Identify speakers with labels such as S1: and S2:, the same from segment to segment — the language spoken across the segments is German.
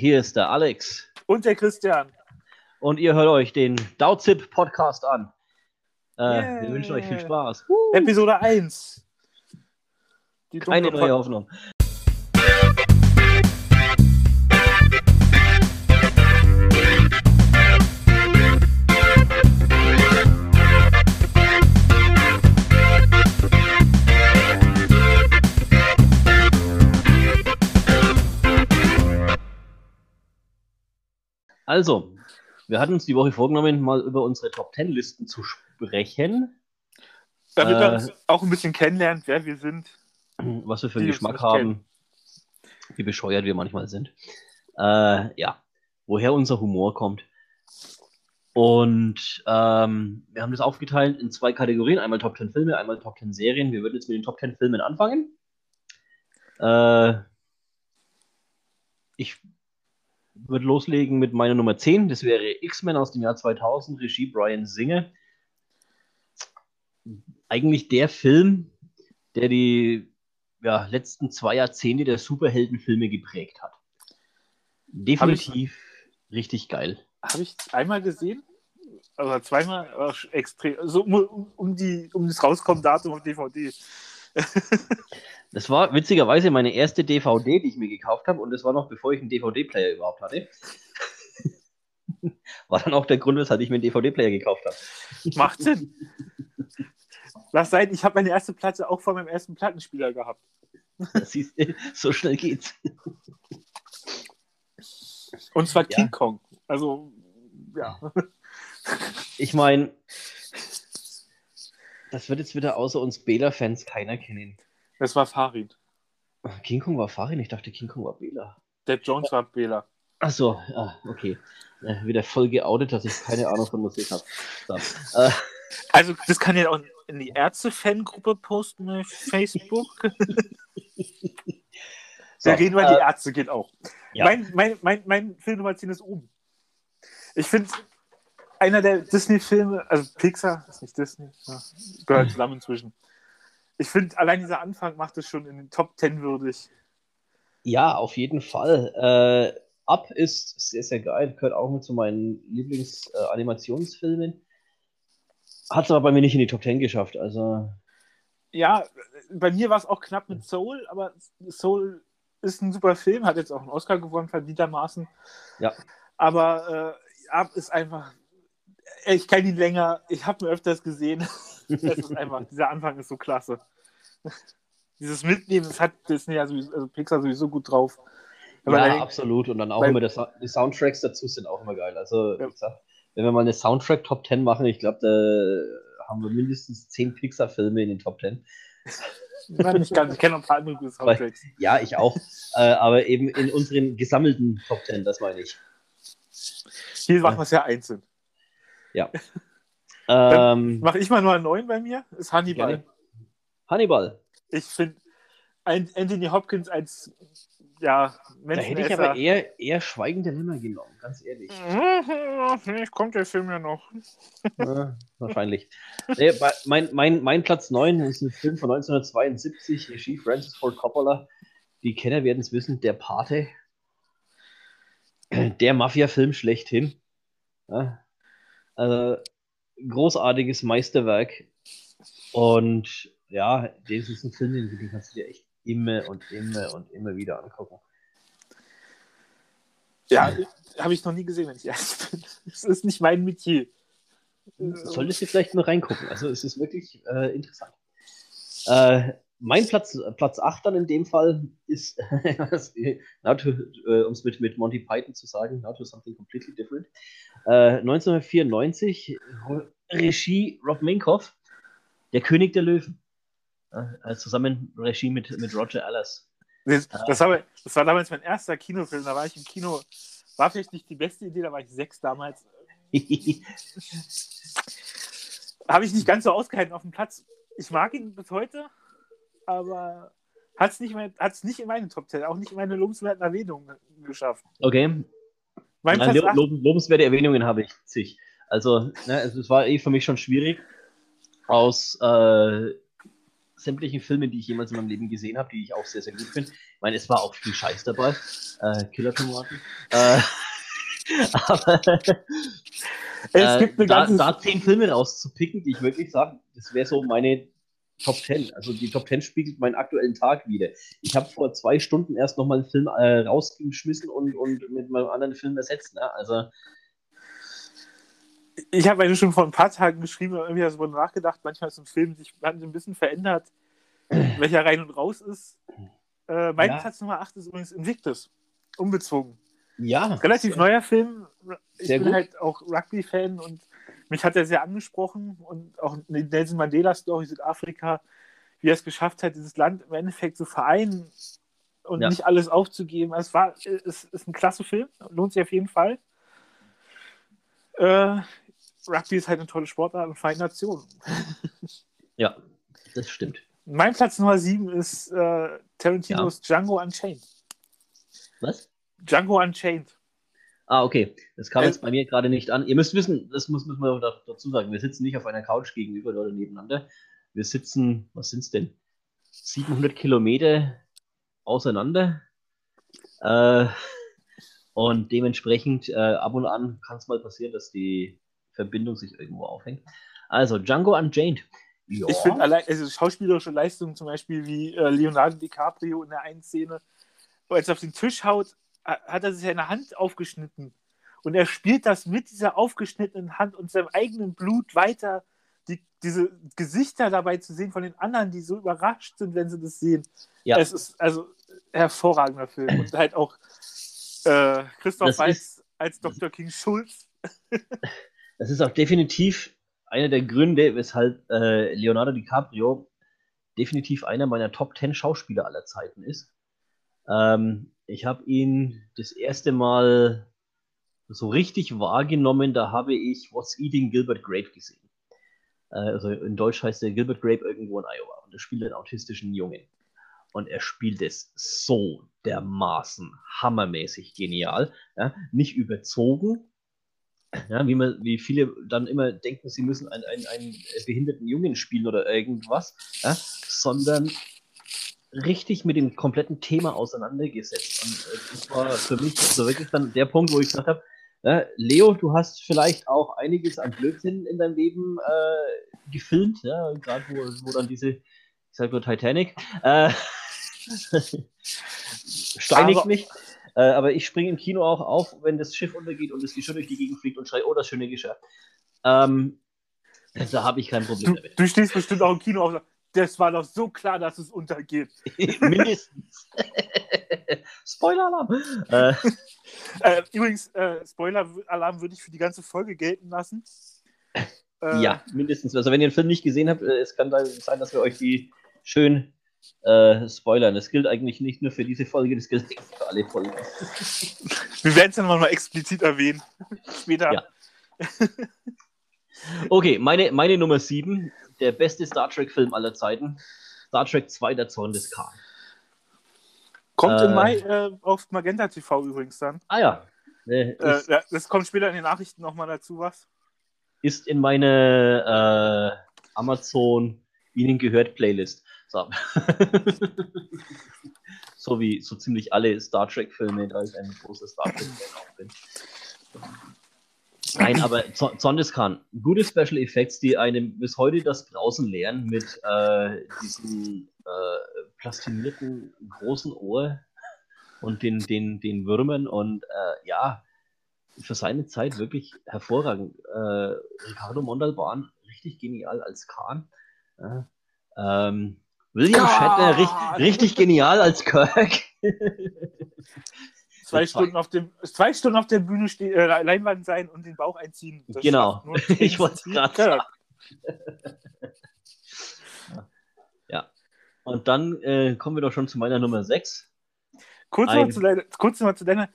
S1: hier ist der Alex.
S2: Und der Christian.
S1: Und ihr hört euch den Dauzip Podcast an. Äh, yeah. Wir wünschen euch viel Spaß.
S2: Uh. Episode 1.
S1: Die Keine neue Hoffnung. Also, wir hatten uns die Woche vorgenommen, mal über unsere Top Ten Listen zu sprechen.
S2: Damit äh, wir uns auch ein bisschen kennenlernen, wer wir sind.
S1: Was wir für einen Geschmack haben, kennen. wie bescheuert wir manchmal sind. Äh, ja, woher unser Humor kommt. Und ähm, wir haben das aufgeteilt in zwei Kategorien: einmal Top 10 Filme, einmal Top 10 Serien. Wir würden jetzt mit den Top 10 Filmen anfangen. Äh, ich würde loslegen mit meiner Nummer 10. Das wäre X-Men aus dem Jahr 2000, Regie Brian Singer. Eigentlich der Film, der die ja, letzten zwei Jahrzehnte der Superheldenfilme geprägt hat. Definitiv ich, richtig geil.
S2: Habe ich einmal gesehen? Oder zweimal extrem. So um, um, die, um das Rauskommen-Datum auf DVD.
S1: Das war witzigerweise meine erste DVD, die ich mir gekauft habe, und das war noch bevor ich einen DVD-Player überhaupt hatte. War dann auch der Grund, weshalb ich mir einen DVD-Player gekauft habe.
S2: Macht Sinn. Lass sein, ich habe meine erste Platte auch vor meinem ersten Plattenspieler gehabt.
S1: Siehst du, so schnell geht's.
S2: Und zwar King ja. Kong. Also, ja.
S1: Ich meine, das wird jetzt wieder außer uns Bela-Fans keiner kennen.
S2: Es war Farid.
S1: King Kong war Farid? Ich dachte, King Kong war Bela.
S2: Der Jones war Bela.
S1: Achso, ah, okay. Äh, wieder voll geoutet, dass ich keine Ahnung von Musik habe. So. Äh.
S2: Also, das kann ja auch in die Ärzte-Fangruppe posten bei Facebook. so, reden wir, äh, die Ärzte geht auch. Ja. Mein, mein, mein, mein Film Nummer 10 ist oben. Ich finde, einer der Disney-Filme, also Pixar, ist nicht Disney, ja, gehört zusammen inzwischen. Ich finde, allein dieser Anfang macht es schon in den Top 10 würdig.
S1: Ja, auf jeden Fall. Äh, Up ist sehr, sehr geil, gehört auch mit zu meinen Lieblings-Animationsfilmen. Äh, Hat es aber bei mir nicht in die Top 10 geschafft, also.
S2: Ja, bei mir war es auch knapp mit Soul, aber Soul ist ein super Film, hat jetzt auch einen Oscar gewonnen, verdientermaßen.
S1: Ja.
S2: Aber äh, Up ist einfach ich kenne ihn länger, ich habe ihn öfters gesehen. es ist einfach, dieser Anfang ist so klasse. Dieses Mitnehmen, das hat Disney, also, also Pixar sowieso gut drauf.
S1: Ja, dann, absolut. Und dann auch weil, immer die Soundtracks dazu sind auch immer geil. Also, ja. gesagt, wenn wir mal eine Soundtrack Top 10 machen, ich glaube, da haben wir mindestens 10 Pixar-Filme in den Top 10.
S2: Nein, ich, ich kenne noch ein paar andere gute Soundtracks.
S1: Ja, ich auch. äh, aber eben in unseren gesammelten Top 10, das meine ich.
S2: Hier machen wir es ja einzeln.
S1: Ja.
S2: ähm, Mache ich mal nur einen neuen bei mir. Ist Hannibal. Gerne.
S1: Hannibal.
S2: Ich finde Anthony Hopkins als ja,
S1: Da hätte ich aber eher, eher schweigende Lämmer genommen, ganz ehrlich.
S2: Vielleicht kommt der Film ja noch.
S1: Ja, wahrscheinlich. nee, mein, mein, mein Platz 9 ist ein Film von 1972, Regie Francis Ford Coppola. Die Kenner werden es wissen, der Pate. Der Mafia-Film schlechthin. Ja, also, großartiges Meisterwerk. Und ja, das ist ein Film, den kannst du dir echt immer und immer und immer wieder angucken.
S2: Ja, habe ich noch nie gesehen, wenn ich ehrlich bin. Es ist nicht mein Metier.
S1: Solltest du vielleicht mal reingucken. Also es ist wirklich äh, interessant. Äh, mein Platz, Platz 8 dann in dem Fall ist, um es mit, mit Monty Python zu sagen, now to something completely different. Äh, 1994, Regie Rob Minkoff, Der König der Löwen. Äh, zusammen Regie mit, mit Roger Allers.
S2: Das, das, war, das war damals mein erster Kinofilm, da war ich im Kino, war vielleicht nicht die beste Idee, da war ich sechs damals. Habe ich nicht ganz so ausgehalten auf dem Platz. Ich mag ihn bis heute, aber hat es nicht, nicht in meine Top 10, auch nicht in meine lobenswerten Erwähnungen geschafft.
S1: Okay. Mein Nein, lob, lobenswerte Erwähnungen habe ich zig. Also, ne, es, es war eh für mich schon schwierig, aus äh, sämtlichen Filmen, die ich jemals in meinem Leben gesehen habe, die ich auch sehr, sehr gut finde. Ich meine, es war auch viel Scheiß dabei. Äh, Killer-Tomaten. Äh, aber es gibt eine da, da zehn Filme rauszupicken, die ich wirklich sage, das wäre so meine Top 10. Also die Top 10 spiegelt meinen aktuellen Tag wieder. Ich habe vor zwei Stunden erst nochmal einen Film äh, rausgeschmissen und, und mit meinem anderen Film ersetzt. Ne? Also
S2: ich habe eigentlich schon vor ein paar Tagen geschrieben und irgendwie darüber nachgedacht, manchmal ist ein Film sich ein bisschen verändert, welcher rein und raus ist. Äh, mein ja. Platz Nummer 8 ist übrigens Invictus. Unbezwungen.
S1: Ja.
S2: Relativ neuer Film. Ich bin gut. halt auch Rugby-Fan und mich hat er sehr angesprochen und auch Nelson Mandela-Story Südafrika, wie er es geschafft hat, dieses Land im Endeffekt zu vereinen und ja. nicht alles aufzugeben. Es, war, es ist ein klasse Film, lohnt sich auf jeden Fall. Äh, Rugby ist halt eine tolle Sportart und Verein Nationen.
S1: ja, das stimmt.
S2: Mein Platz Nummer 7 ist äh, Tarantinos ja. Django Unchained.
S1: Was?
S2: Django Unchained.
S1: Ah, okay. Das kam äh, jetzt bei mir gerade nicht an. Ihr müsst wissen, das muss, müssen wir dazu sagen, wir sitzen nicht auf einer Couch gegenüber oder nebeneinander. Wir sitzen, was sind es denn? 700 Kilometer auseinander. Äh, und dementsprechend äh, ab und an kann es mal passieren, dass die Verbindung sich irgendwo aufhängt. Also, Django Unchained.
S2: Ja. Ich finde allein, also schauspielerische Leistungen zum Beispiel wie äh, Leonardo DiCaprio in der einen Szene, als er auf den Tisch haut, hat er sich seine Hand aufgeschnitten. Und er spielt das mit dieser aufgeschnittenen Hand und seinem eigenen Blut weiter, die, diese Gesichter dabei zu sehen von den anderen, die so überrascht sind, wenn sie das sehen. Ja. Es ist also hervorragender Film. Und halt auch äh, Christoph Weiß als Dr. King Schulz.
S1: das ist auch definitiv einer der Gründe, weshalb äh, Leonardo DiCaprio definitiv einer meiner Top 10 Schauspieler aller Zeiten ist. Ähm, ich habe ihn das erste Mal so richtig wahrgenommen, da habe ich What's Eating Gilbert Grape gesehen. Äh, also in Deutsch heißt er Gilbert Grape irgendwo in Iowa und er spielt einen autistischen Jungen. Und er spielt es so dermaßen hammermäßig genial. Ja? Nicht überzogen, ja, wie, man, wie viele dann immer denken, sie müssen einen, einen, einen behinderten Jungen spielen oder irgendwas, ja? sondern richtig mit dem kompletten Thema auseinandergesetzt. Und äh, das war für mich so wirklich dann der Punkt, wo ich gesagt habe, ja, Leo, du hast vielleicht auch einiges an Blödsinn in deinem Leben äh, gefilmt, ja, gerade wo, wo dann diese, ich sag nur Titanic, äh, steinigt mich. Äh, aber ich springe im Kino auch auf, wenn das Schiff untergeht und es die schon durch die Gegend fliegt und schreie, oh, das schöne Geschirr. Ähm, da habe ich kein Problem
S2: du, damit. Du stehst bestimmt auch im Kino auf und sagst, das war doch so klar, dass es untergeht.
S1: Mindestens. Spoiler-Alarm. Äh.
S2: äh, übrigens, äh, Spoiler-Alarm würde ich für die ganze Folge gelten lassen.
S1: Äh, ja, mindestens. Also wenn ihr den Film nicht gesehen habt, äh, es kann sein, dass wir euch die schön äh, spoilern. Das gilt eigentlich nicht nur für diese Folge, das gilt für alle Folgen.
S2: Wir werden es dann mal explizit erwähnen. Später. Ja.
S1: Okay, meine, meine Nummer 7 der beste Star Trek-Film aller Zeiten. Star Trek 2, der Zorn des Khan.
S2: Kommt äh, im Mai äh, auf Magenta TV übrigens dann.
S1: Ah ja.
S2: Äh, äh ja das kommt später in den Nachrichten nochmal dazu, was?
S1: Ist in meine äh, Amazon Ihnen gehört Playlist. So. so wie so ziemlich alle Star Trek-Filme, da ich ein großer Star Trek-Fan auch bin. Nein, aber Zondeskan, gute Special Effects, die einem bis heute das draußen lehren mit äh, diesem äh, plastinierten großen Ohr und den, den, den Würmern und äh, ja, für seine Zeit wirklich hervorragend. Äh, Ricardo Montalban, richtig genial als Khan. Ähm, William Shatner, richtig, richtig genial als Kirk.
S2: Zwei Stunden, auf dem, zwei Stunden auf der Bühne stehen, äh, Leinwand sein und den Bauch einziehen.
S1: Das genau, ich wollte es gerade sagen. ja. Und dann äh, kommen wir doch schon zu meiner Nummer 6.
S2: Kurz, Ein... mal zu deiner, kurz mal zu deiner.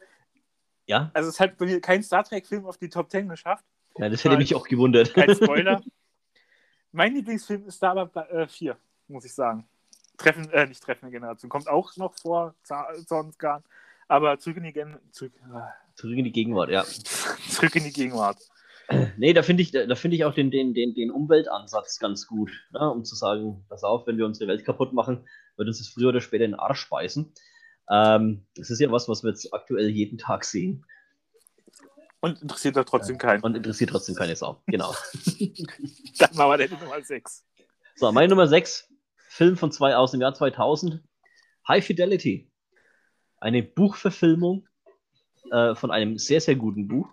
S1: Ja.
S2: Also, es hat bei mir kein Star Trek-Film auf die Top 10 geschafft.
S1: Ja, das hätte mich auch gewundert.
S2: Kein Spoiler. mein Lieblingsfilm ist Star Wars 4, äh, muss ich sagen. Treffen, äh, nicht Treffende Generation. Kommt auch noch vor, sonst gar nicht. Aber zurück in die, Gen zurück,
S1: zurück in die Gegenwart, ja.
S2: zurück in die Gegenwart.
S1: Nee, da finde ich, da finde ich auch den, den, den, den Umweltansatz ganz gut, ne? um zu sagen, pass auf, wenn wir unsere Welt kaputt machen, wird uns das früher oder später in den Arsch speisen. Ähm, das ist ja was, was wir jetzt aktuell jeden Tag sehen.
S2: Und interessiert doch trotzdem keinen.
S1: Und interessiert trotzdem keine Sau, genau.
S2: Dann machen wir den Nummer 6.
S1: So, meine Nummer 6, Film von zwei aus dem Jahr 2000, High Fidelity. Eine Buchverfilmung äh, von einem sehr, sehr guten Buch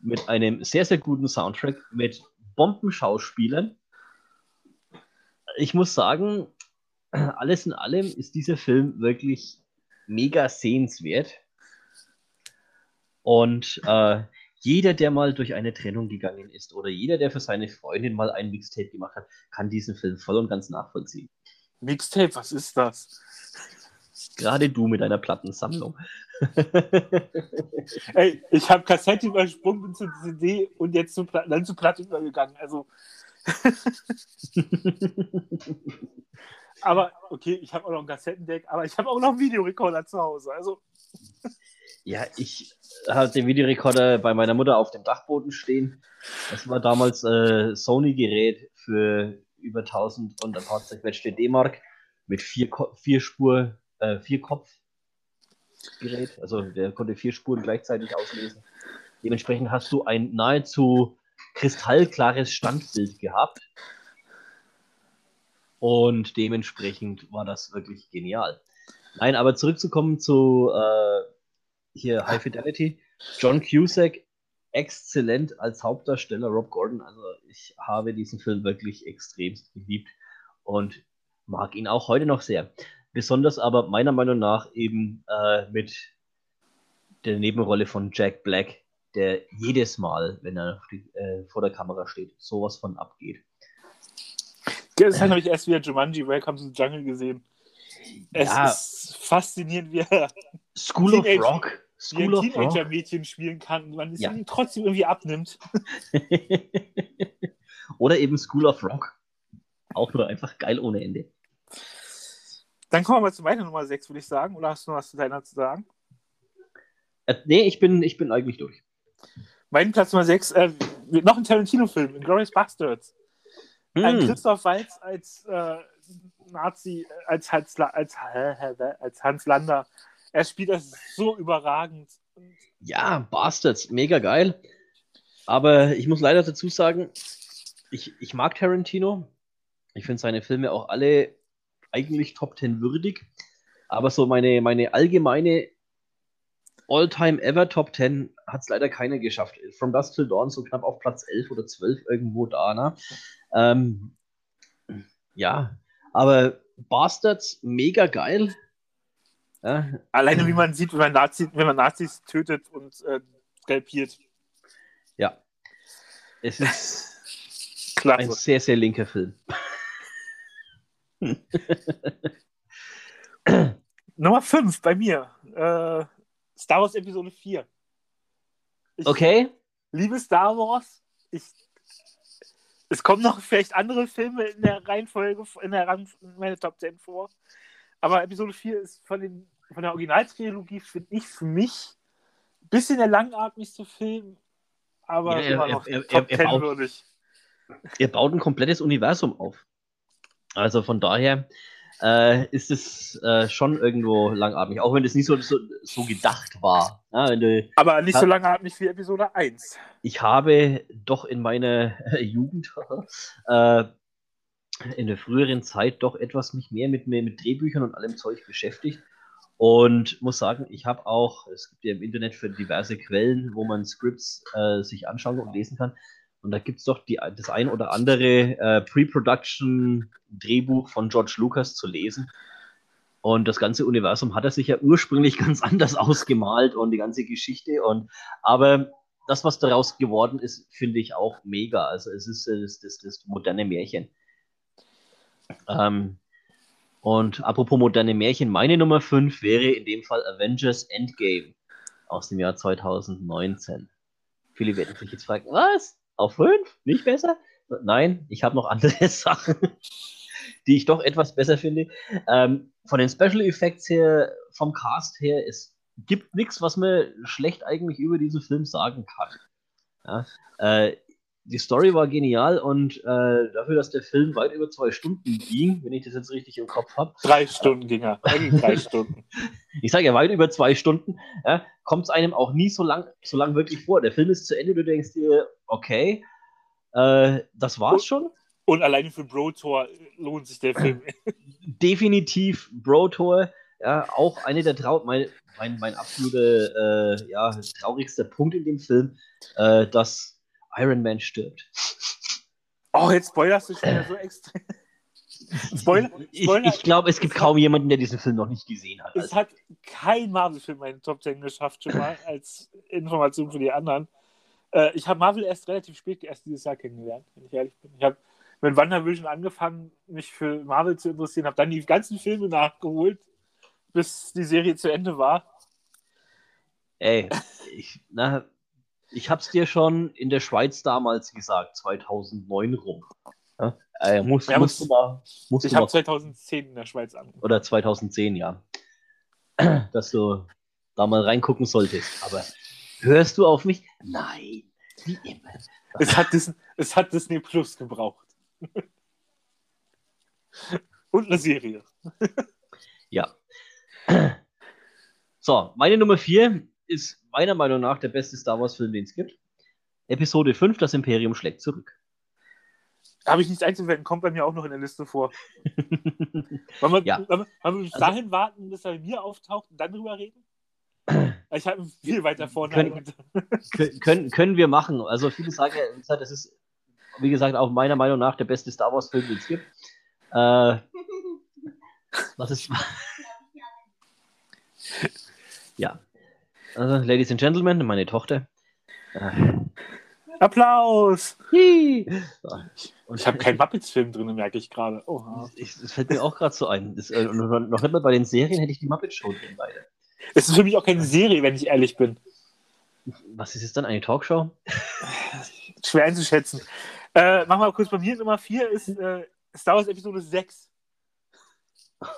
S1: mit einem sehr, sehr guten Soundtrack, mit Bombenschauspielern. Ich muss sagen, alles in allem ist dieser Film wirklich mega sehenswert. Und äh, jeder, der mal durch eine Trennung gegangen ist oder jeder, der für seine Freundin mal ein Mixtape gemacht hat, kann diesen Film voll und ganz nachvollziehen.
S2: Mixtape, was ist das?
S1: Gerade du mit deiner Plattensammlung.
S2: Ey, ich habe Kassette übersprungen, bin zur CD und jetzt zu dann zu Platte übergegangen. Also. aber okay, ich habe auch noch ein Kassettendeck, aber ich habe auch noch einen Videorekorder zu Hause. Also.
S1: Ja, ich hatte den Videorekorder bei meiner Mutter auf dem Dachboden stehen. Das war damals äh, Sony-Gerät für über 1000 und ein paar zerquetschte D-Mark mit vier, vier Spur, äh, vier Kopf Gerät. Also der konnte vier Spuren gleichzeitig auslesen. Dementsprechend hast du ein nahezu kristallklares Standbild gehabt. Und dementsprechend war das wirklich genial. Nein, aber zurückzukommen zu äh, hier High Fidelity. John Cusack, exzellent als Hauptdarsteller, Rob Gordon. Also ich habe diesen Film wirklich extremst geliebt und mag ihn auch heute noch sehr. Besonders aber meiner Meinung nach eben äh, mit der Nebenrolle von Jack Black, der jedes Mal, wenn er die, äh, vor der Kamera steht, sowas von abgeht.
S2: Das habe ich erst wieder Jumanji Welcome to the Jungle gesehen. Es ja. ist faszinierend, wie er
S1: School Teenage, of Rock.
S2: School wie ein Teenager-Mädchen spielen kann und man es ja. ihm trotzdem irgendwie abnimmt.
S1: Oder eben School of Rock. Auch nur einfach geil ohne Ende.
S2: Dann kommen wir mal zu meiner Nummer 6, würde ich sagen. Oder hast du noch was zu deiner zu sagen?
S1: Äh, nee, ich bin, ich bin eigentlich durch.
S2: Mein Platz Nummer 6, äh, noch ein Tarantino-Film, Glorious Bastards. Hm. Ein Christoph Waltz als äh, Nazi, als, als, als, als Hans Lander. Er spielt das so überragend.
S1: Ja, Bastards, mega geil. Aber ich muss leider dazu sagen, ich, ich mag Tarantino. Ich finde seine Filme auch alle eigentlich Top 10 würdig. Aber so meine, meine allgemeine All-Time Ever Top 10 hat es leider keiner geschafft. From Dusk Till Dawn so knapp auf Platz 11 oder 12 irgendwo da. Ne? Ähm, ja, aber Bastards mega geil.
S2: Ja. Alleine wie man sieht, wenn man, Nazi, wenn man Nazis tötet und äh, skalpiert.
S1: Ja. Es ist Klasse. ein sehr, sehr linker Film.
S2: Nummer 5 bei mir. Äh, Star Wars Episode 4.
S1: Ich okay.
S2: Liebe Star Wars. Ich, es kommen noch vielleicht andere Filme in der Reihenfolge, in der Rang, in meine Top 10 vor. Aber Episode 4 ist von, den, von der Originaltrilogie, finde ich, für mich ein bisschen der langatmigste Film, aber ja, immer noch er, er, Top er, 10 würdig.
S1: Er baut ein komplettes Universum auf. Also von daher äh, ist es äh, schon irgendwo langatmig, auch wenn es nicht so, so, so gedacht war. Ja,
S2: du, Aber nicht so langatmig wie Episode 1.
S1: Ich habe doch in meiner Jugend äh, in der früheren Zeit doch etwas mich mehr mit, mit Drehbüchern und allem Zeug beschäftigt. Und muss sagen, ich habe auch, es gibt ja im Internet für diverse Quellen, wo man Scripts äh, sich anschauen und lesen kann. Und da gibt es doch die, das ein oder andere äh, Pre-Production-Drehbuch von George Lucas zu lesen. Und das ganze Universum hat er sich ja ursprünglich ganz anders ausgemalt und die ganze Geschichte. Und aber das, was daraus geworden ist, finde ich auch mega. Also es ist das, das, das moderne Märchen. Ähm, und apropos moderne Märchen, meine Nummer 5 wäre in dem Fall Avengers Endgame aus dem Jahr 2019. Viele werden sich jetzt fragen, was? Auf 5? Nicht besser? Nein, ich habe noch andere Sachen, die ich doch etwas besser finde. Ähm, von den Special Effects her, vom Cast her, es gibt nichts, was man schlecht eigentlich über diesen Film sagen kann. Ja, äh, die Story war genial und äh, dafür, dass der Film weit über zwei Stunden ging, wenn ich das jetzt richtig im Kopf habe.
S2: Drei Stunden ging er. drei Stunden.
S1: Ich sage ja weit über zwei Stunden, ja, kommt es einem auch nie so lang, so lang wirklich vor. Der Film ist zu Ende, du denkst dir, okay, äh, das war's schon.
S2: Und alleine für Bro Tor lohnt sich der Film.
S1: Definitiv Bro Tor, ja, auch eine der Trau mein, mein, mein absoluter äh, ja, traurigster Punkt in dem Film, äh, dass Iron Man stirbt.
S2: Oh, jetzt spoilerst du schon wieder so extrem.
S1: Spoiler, Spoiler. Ich, ich glaube, es gibt kaum jemanden, der diesen Film noch nicht gesehen hat.
S2: Es also. hat kein Marvel-Film in Top 10 geschafft, schon mal als Information für die anderen. Äh, ich habe Marvel erst relativ spät, erst dieses Jahr kennengelernt, wenn ich ehrlich bin. Ich habe mit WandaVision angefangen, mich für Marvel zu interessieren, habe dann die ganzen Filme nachgeholt, bis die Serie zu Ende war.
S1: Ey, ich, na, ich habe es dir schon in der Schweiz damals gesagt, 2009 rum. Ja? Äh, musst, ja, musst du mal, musst
S2: ich habe 2010 in der Schweiz an.
S1: Oder 2010, ja. Dass du da mal reingucken solltest. Aber hörst du auf mich? Nein, wie immer.
S2: Es hat, Disney, es hat Disney Plus gebraucht. Und eine Serie.
S1: ja. So, meine Nummer 4 ist meiner Meinung nach der beste Star Wars-Film, den es gibt. Episode 5, das Imperium schlägt zurück.
S2: Habe ich nichts einzuwenden, kommt bei mir auch noch in der Liste vor. wollen, wir, ja. wollen, wir, bis also, dahin warten, bis er bei mir auftaucht und dann drüber reden? Ich habe viel weiter vorne.
S1: Können, können, können wir machen. Also viele sagen ja, das ist, wie gesagt, auch meiner Meinung nach der beste Star Wars-Film, den es gibt. Äh, was ist. ja. Also, Ladies and Gentlemen, meine Tochter.
S2: Äh. Applaus! Und ich habe keinen Muppets-Film drin, merke ich gerade.
S1: Oh, das fällt mir auch gerade so ein. Das, äh, noch nicht mal bei den Serien hätte ich die Muppets-Show drin beide.
S2: Es ist für mich auch keine Serie, wenn ich ehrlich bin.
S1: Was ist es dann, eine Talkshow?
S2: Schwer einzuschätzen. Äh, machen wir mal kurz bei mir. Nummer 4 ist äh, Star Wars Episode 6.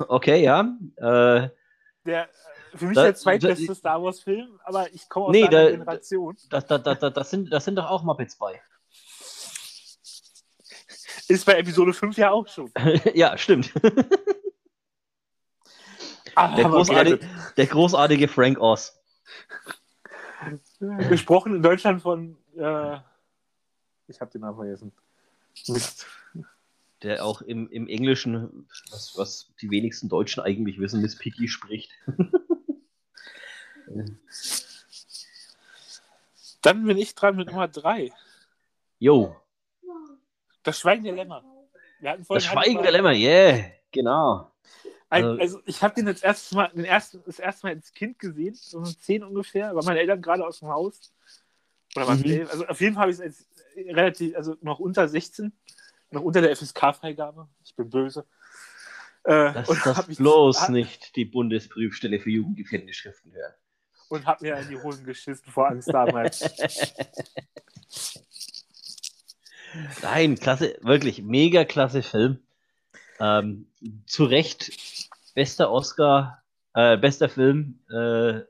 S1: Okay, ja. Äh,
S2: der für mich da, der zweitbeste Star Wars-Film, aber ich komme aus
S1: nee, einer Generation. Da, da, da, das, sind, das sind doch auch Muppets bei.
S2: Ist bei Episode 5 ja auch schon.
S1: ja, stimmt. Ah, der, großartige, der, großartige, Frank Oz.
S2: Gesprochen in Deutschland von. Äh, ich habe den Namen vergessen. Mist
S1: der auch im, im Englischen, was, was die wenigsten Deutschen eigentlich wissen, Miss Piggy spricht.
S2: Dann bin ich dran mit Nummer 3.
S1: Jo.
S2: Das Schweigen der Lämmer.
S1: das Schweigen der Lämmer, yeah, genau.
S2: Also, also ich habe den jetzt erst mal, den ersten, das erste Mal als Kind gesehen, so um 10 ungefähr, weil meine Eltern gerade aus dem Haus. Oder waren mhm. also auf jeden Fall habe ich es als relativ, also noch unter 16 noch unter der FSK-Freigabe. Ich bin böse.
S1: Äh, das das bloß nicht die Bundesprüfstelle für jugendgefährdende Schriften hören.
S2: Und hab mir in die Hosen geschissen vor Angst damals.
S1: Nein, klasse, wirklich mega klasse Film. Ähm, zu Recht bester Oscar, äh, bester Film, äh,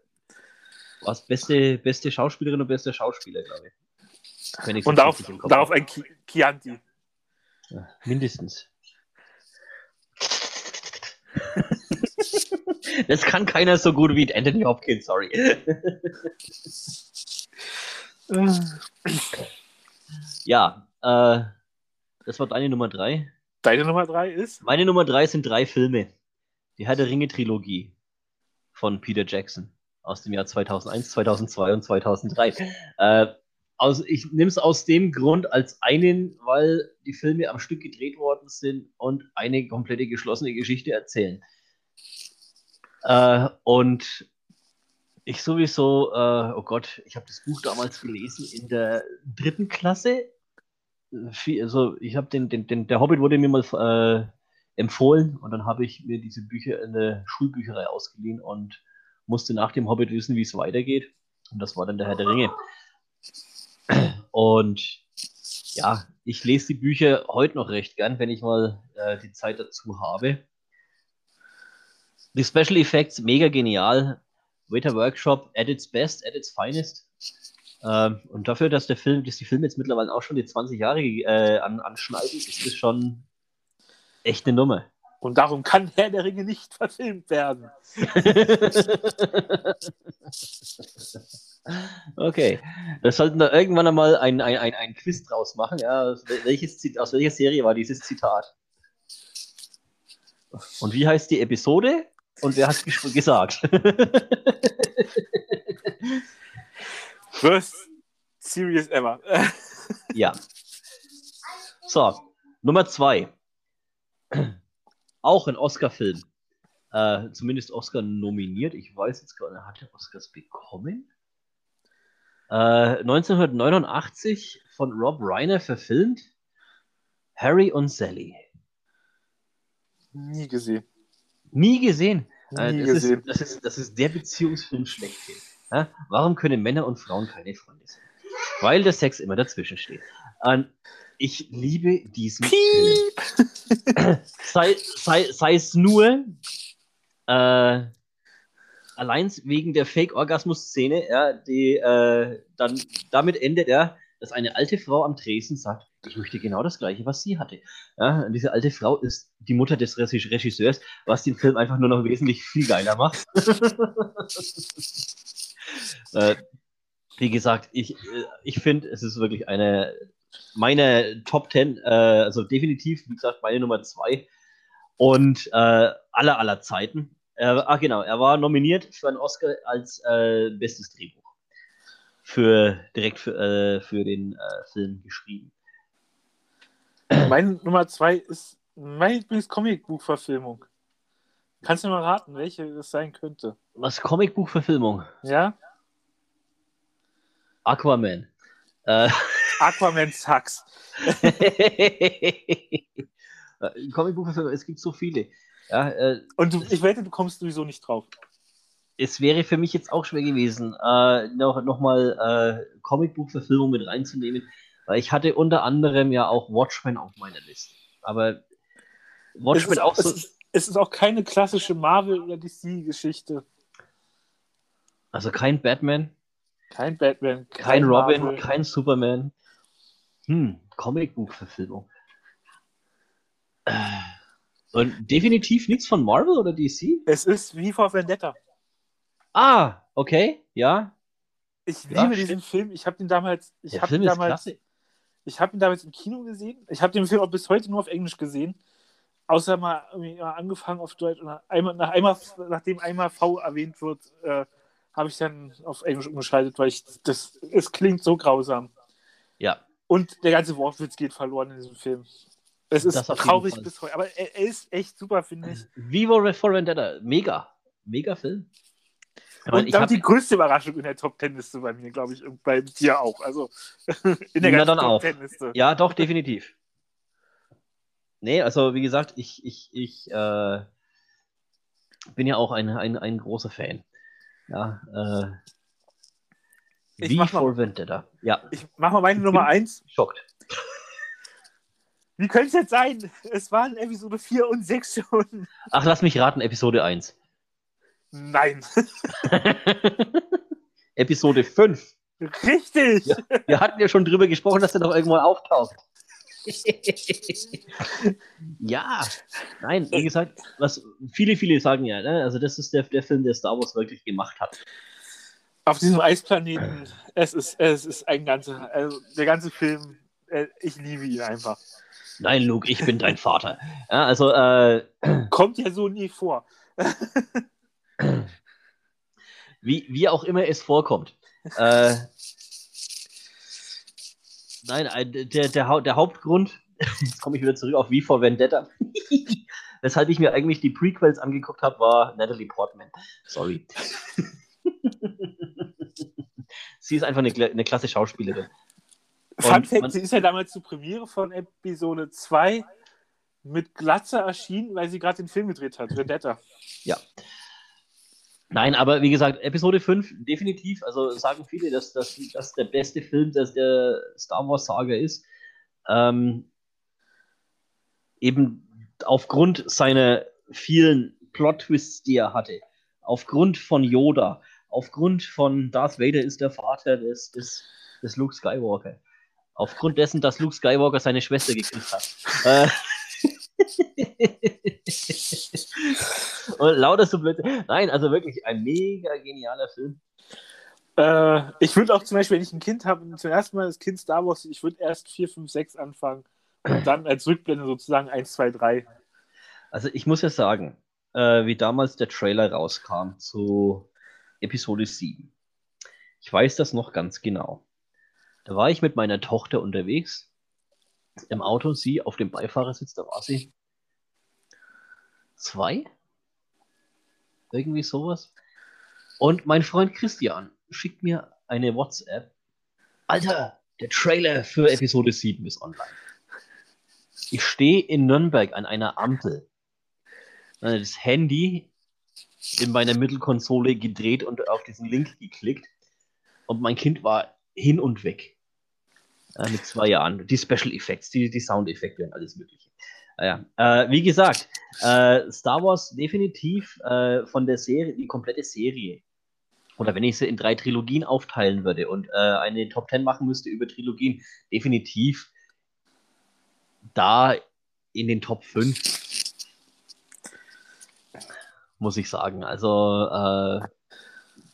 S1: was beste, beste Schauspielerin und bester Schauspieler, glaube
S2: ich. und darauf, darauf ein Chianti.
S1: Ja, mindestens. das kann keiner so gut wie Anthony Hopkins, sorry. ja, äh, das war deine Nummer drei.
S2: Deine Nummer drei ist?
S1: Meine Nummer drei sind drei Filme. Die Herr der Ringe-Trilogie von Peter Jackson aus dem Jahr 2001, 2002 und 2003. Äh, also ich nehme es aus dem Grund als einen, weil die Filme am Stück gedreht worden sind und eine komplette geschlossene Geschichte erzählen. Äh, und ich sowieso, äh, oh Gott, ich habe das Buch damals gelesen in der dritten Klasse. Also ich habe den, den, den, der Hobbit wurde mir mal äh, empfohlen und dann habe ich mir diese Bücher in der Schulbücherei ausgeliehen und musste nach dem Hobbit wissen, wie es weitergeht. Und das war dann der Herr der Ringe. Und ja, ich lese die Bücher heute noch recht gern, wenn ich mal äh, die Zeit dazu habe. Die Special Effects mega genial. Waiter Workshop at its best, at its finest. Ähm, und dafür, dass der Film, dass die Filme jetzt mittlerweile auch schon die 20 Jahre äh, an, anschneiden, ist das schon echt eine Nummer.
S2: Und darum kann Herr der Ringe nicht verfilmt werden.
S1: okay. Wir sollten da irgendwann einmal ein, ein, ein, ein Quiz draus machen. Ja, welches, aus welcher Serie war dieses Zitat? Und wie heißt die Episode? Und wer hat es gesagt?
S2: First Series ever.
S1: ja. So, Nummer zwei. Auch ein Oscar-Film. Äh, zumindest Oscar nominiert. Ich weiß jetzt gar nicht, hat er Oscars bekommen? Äh, 1989 von Rob Reiner verfilmt. Harry und Sally.
S2: Nie gesehen.
S1: Nie gesehen.
S2: Nie äh, das, gesehen.
S1: Ist, das, ist, das ist der Beziehungsfilm schlechthin. Ja? Warum können Männer und Frauen keine Freunde sein? Weil der Sex immer dazwischen steht. Und ich liebe diesen Piep. Film. sei, sei, sei es nur äh, allein wegen der Fake-Orgasmus-Szene, ja, die äh, dann damit endet, ja, dass eine alte Frau am Tresen sagt, ich möchte genau das Gleiche, was sie hatte. Ja, diese alte Frau ist die Mutter des Regisseurs, was den Film einfach nur noch wesentlich viel geiler macht. äh, wie gesagt, ich, äh, ich finde, es ist wirklich eine meine Top 10, äh, also definitiv, wie gesagt, meine Nummer 2 und äh, aller aller Zeiten. ah, genau, er war nominiert für einen Oscar als äh, bestes Drehbuch. Für direkt für, äh, für den Film geschrieben.
S2: Meine Nummer 2 ist meine Lieblings-Comicbuch-Verfilmung. Kannst du mal raten, welche das sein könnte?
S1: Was Comicbuch-Verfilmung?
S2: Ja.
S1: Aquaman. Äh.
S2: Aquaman sucks.
S1: Comicbuchverfilmung, es gibt so viele. Ja, äh,
S2: Und du, ich wette, du kommst sowieso nicht drauf.
S1: Es wäre für mich jetzt auch schwer gewesen, äh, noch, noch mal äh, Comicbuchverfilmung mit reinzunehmen, ich hatte unter anderem ja auch Watchmen auf meiner Liste. Aber
S2: Watchmen auch, auch so. Es ist, es ist auch keine klassische Marvel- oder DC-Geschichte.
S1: Also kein Batman.
S2: Kein Batman.
S1: Kein, kein Robin, Marvel. kein Superman. Hm, Comicbuchverfilmung. Äh, und definitiv nichts von Marvel oder DC?
S2: Es ist wie vor Vendetta.
S1: Ah, okay, ja.
S2: Ich ja, liebe diesen Film. Ich habe ihn damals. Ich habe damals. Ich habe ihn damals im Kino gesehen. Ich habe den Film auch bis heute nur auf Englisch gesehen. Außer mal, mal angefangen auf Deutsch. Und einmal, nach einmal, nachdem einmal V erwähnt wird, äh, habe ich dann auf Englisch umgeschaltet, weil ich das, es klingt so grausam.
S1: Ja.
S2: Und der ganze Wortwitz geht verloren in diesem Film. Es ist traurig bis heute, aber er, er, ist echt super, finde ich.
S1: Vivo for Vendetta, mega. Mega Film.
S2: Ich und dann hab... die größte Überraschung in der Top Ten Liste bei mir, glaube ich, und bei dir auch. Also
S1: in der ganzen Top Ten Liste. Ja, doch, definitiv. Nee, also wie gesagt, ich, ich, ich äh, bin ja auch ein, ein, ein großer Fan. Ja, äh,
S2: ich Wie for Vendetta. Ja. Ich mach mal meine Nummer 1.
S1: Schockt.
S2: Wie könnte es jetzt sein? Es waren Episode 4 und 6 schon.
S1: Ach, lass mich raten, Episode 1.
S2: Nein.
S1: Episode 5.
S2: Richtig.
S1: Ja, wir hatten ja schon drüber gesprochen, dass er noch irgendwo auftaucht. ja, nein, wie gesagt, was viele, viele sagen ja, ne? also das ist der, der Film, der Star Wars wirklich gemacht hat.
S2: Auf diesem Eisplaneten, es ist, es ist ein ganzer, also der ganze Film, äh, ich liebe ihn einfach.
S1: Nein, Luke, ich bin dein Vater. Ja, also, äh,
S2: Kommt ja so nie vor.
S1: wie, wie auch immer es vorkommt. Äh, nein, der, der, der Hauptgrund, jetzt komme ich wieder zurück auf Wie vor Vendetta, weshalb ich mir eigentlich die Prequels angeguckt habe, war Natalie Portman. Sorry. sie ist einfach eine, eine klasse Schauspielerin.
S2: Fun Fact, sie ist ja damals zur Premiere von Episode 2 mit Glatze erschienen, weil sie gerade den Film gedreht hat, Vendetta.
S1: Ja. Nein, aber wie gesagt, Episode 5 definitiv, also sagen viele, dass das der beste Film dass der Star Wars Saga ist. Ähm, eben aufgrund seiner vielen Plot-Twists, die er hatte, aufgrund von Yoda, aufgrund von Darth Vader ist der Vater des, des, des Luke Skywalker. Aufgrund dessen, dass Luke Skywalker seine Schwester gekriegt hat. Äh, und lauter so blöd. Nein, also wirklich ein mega genialer Film.
S2: Äh, ich würde auch zum Beispiel, wenn ich ein Kind habe, zum ersten Mal das Kind Star Wars, ich würde erst 4, 5, 6 anfangen und dann als Rückblende sozusagen 1, 2, 3.
S1: Also ich muss ja sagen, äh, wie damals der Trailer rauskam zu Episode 7. Ich weiß das noch ganz genau. Da war ich mit meiner Tochter unterwegs im Auto, sie auf dem Beifahrersitz, da war sie zwei? Irgendwie sowas. Und mein Freund Christian schickt mir eine WhatsApp. Alter, der Trailer für Episode 7 ist online. Ich stehe in Nürnberg an einer Ampel. Das Handy in meiner Mittelkonsole gedreht und auf diesen Link geklickt. Und mein Kind war hin und weg. Ja, mit zwei Jahren. Die Special Effects, die, die Soundeffekte und alles Mögliche. Ja, äh, wie gesagt, äh, Star Wars definitiv äh, von der Serie, die komplette Serie. Oder wenn ich sie in drei Trilogien aufteilen würde und äh, eine Top Ten machen müsste über Trilogien, definitiv da in den Top 5 muss ich sagen. Also äh,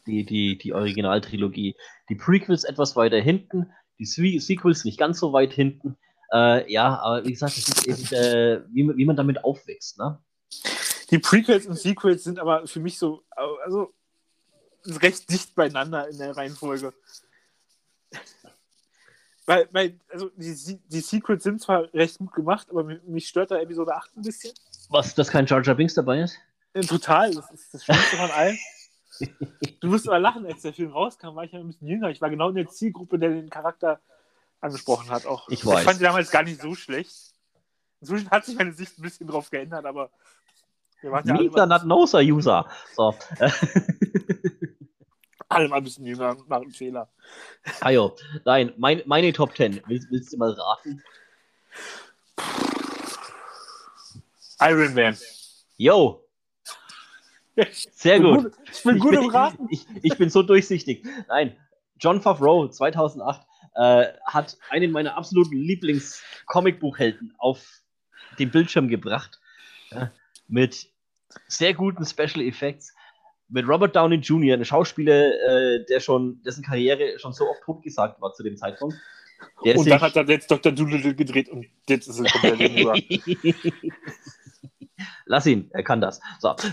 S1: die, die, die Originaltrilogie. Die Prequels etwas weiter hinten, die Sequels nicht ganz so weit hinten. Äh, ja, aber wie gesagt, es ist eben, äh, wie, wie man damit aufwächst. Ne?
S2: Die Prequels und Sequels sind aber für mich so, also recht dicht beieinander in der Reihenfolge. Weil, weil also die, die Sequels sind zwar recht gut gemacht, aber mich stört da Episode 8 ein bisschen.
S1: Was, dass kein Jar Jar Binks dabei ist?
S2: Total, das ist das Schlimmste von allen. Du musst aber lachen, als der Film rauskam, war ich ja ein bisschen jünger. Ich war genau in der Zielgruppe, der den Charakter angesprochen hat. Auch.
S1: Ich weiß.
S2: Ich fand ihn damals gar nicht so schlecht. Inzwischen hat sich meine Sicht ein bisschen drauf geändert, aber
S1: wir waren ja Neither not noser User. So.
S2: alle mal ein bisschen jünger machen Fehler.
S1: Ajo, nein, mein, meine Top 10. Willst, willst du mal raten?
S2: Iron Man.
S1: Yo, sehr gut.
S2: Ich bin gut im Raten.
S1: Ich, ich, ich, bin so durchsichtig. Nein, John Favreau 2008 äh, hat einen meiner absoluten Lieblings-Comicbuchhelden auf den Bildschirm gebracht. Ja, mit sehr guten Special Effects. Mit Robert Downey Jr., einem Schauspieler, äh, der schon, dessen Karriere schon so oft totgesagt war zu dem Zeitpunkt.
S2: und dann hat er jetzt Dr. Doolittle gedreht und jetzt ist er komplett
S1: Lass ihn, er kann das. So.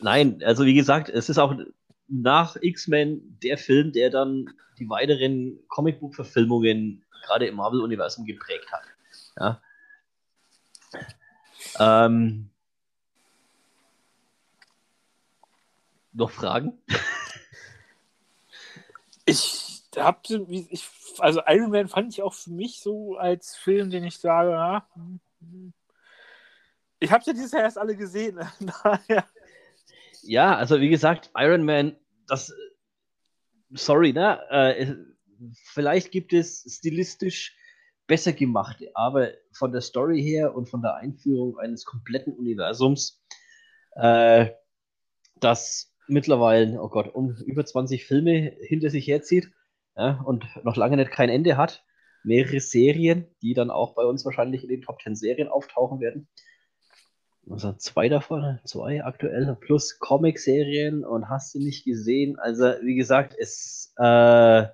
S1: Nein, also wie gesagt, es ist auch nach X-Men der Film, der dann die weiteren Comicbuch-Verfilmungen gerade im Marvel-Universum geprägt hat. Ja. Ähm, noch Fragen?
S2: Ich habe, also Iron Man fand ich auch für mich so als Film, den ich sage, ja, hm, hm. ich habe ja dieses Jahr erst alle gesehen.
S1: ja, also wie gesagt, Iron Man, das, sorry, ne, äh, vielleicht gibt es stilistisch besser gemachte, aber von der Story her und von der Einführung eines kompletten Universums, äh, das mittlerweile, oh Gott, um über 20 Filme hinter sich herzieht ja, und noch lange nicht kein Ende hat. Mehrere Serien, die dann auch bei uns wahrscheinlich in den Top 10 Serien auftauchen werden. Also zwei davon, zwei aktuell, plus Comic-Serien und hast du nicht gesehen. Also, wie gesagt, es, äh,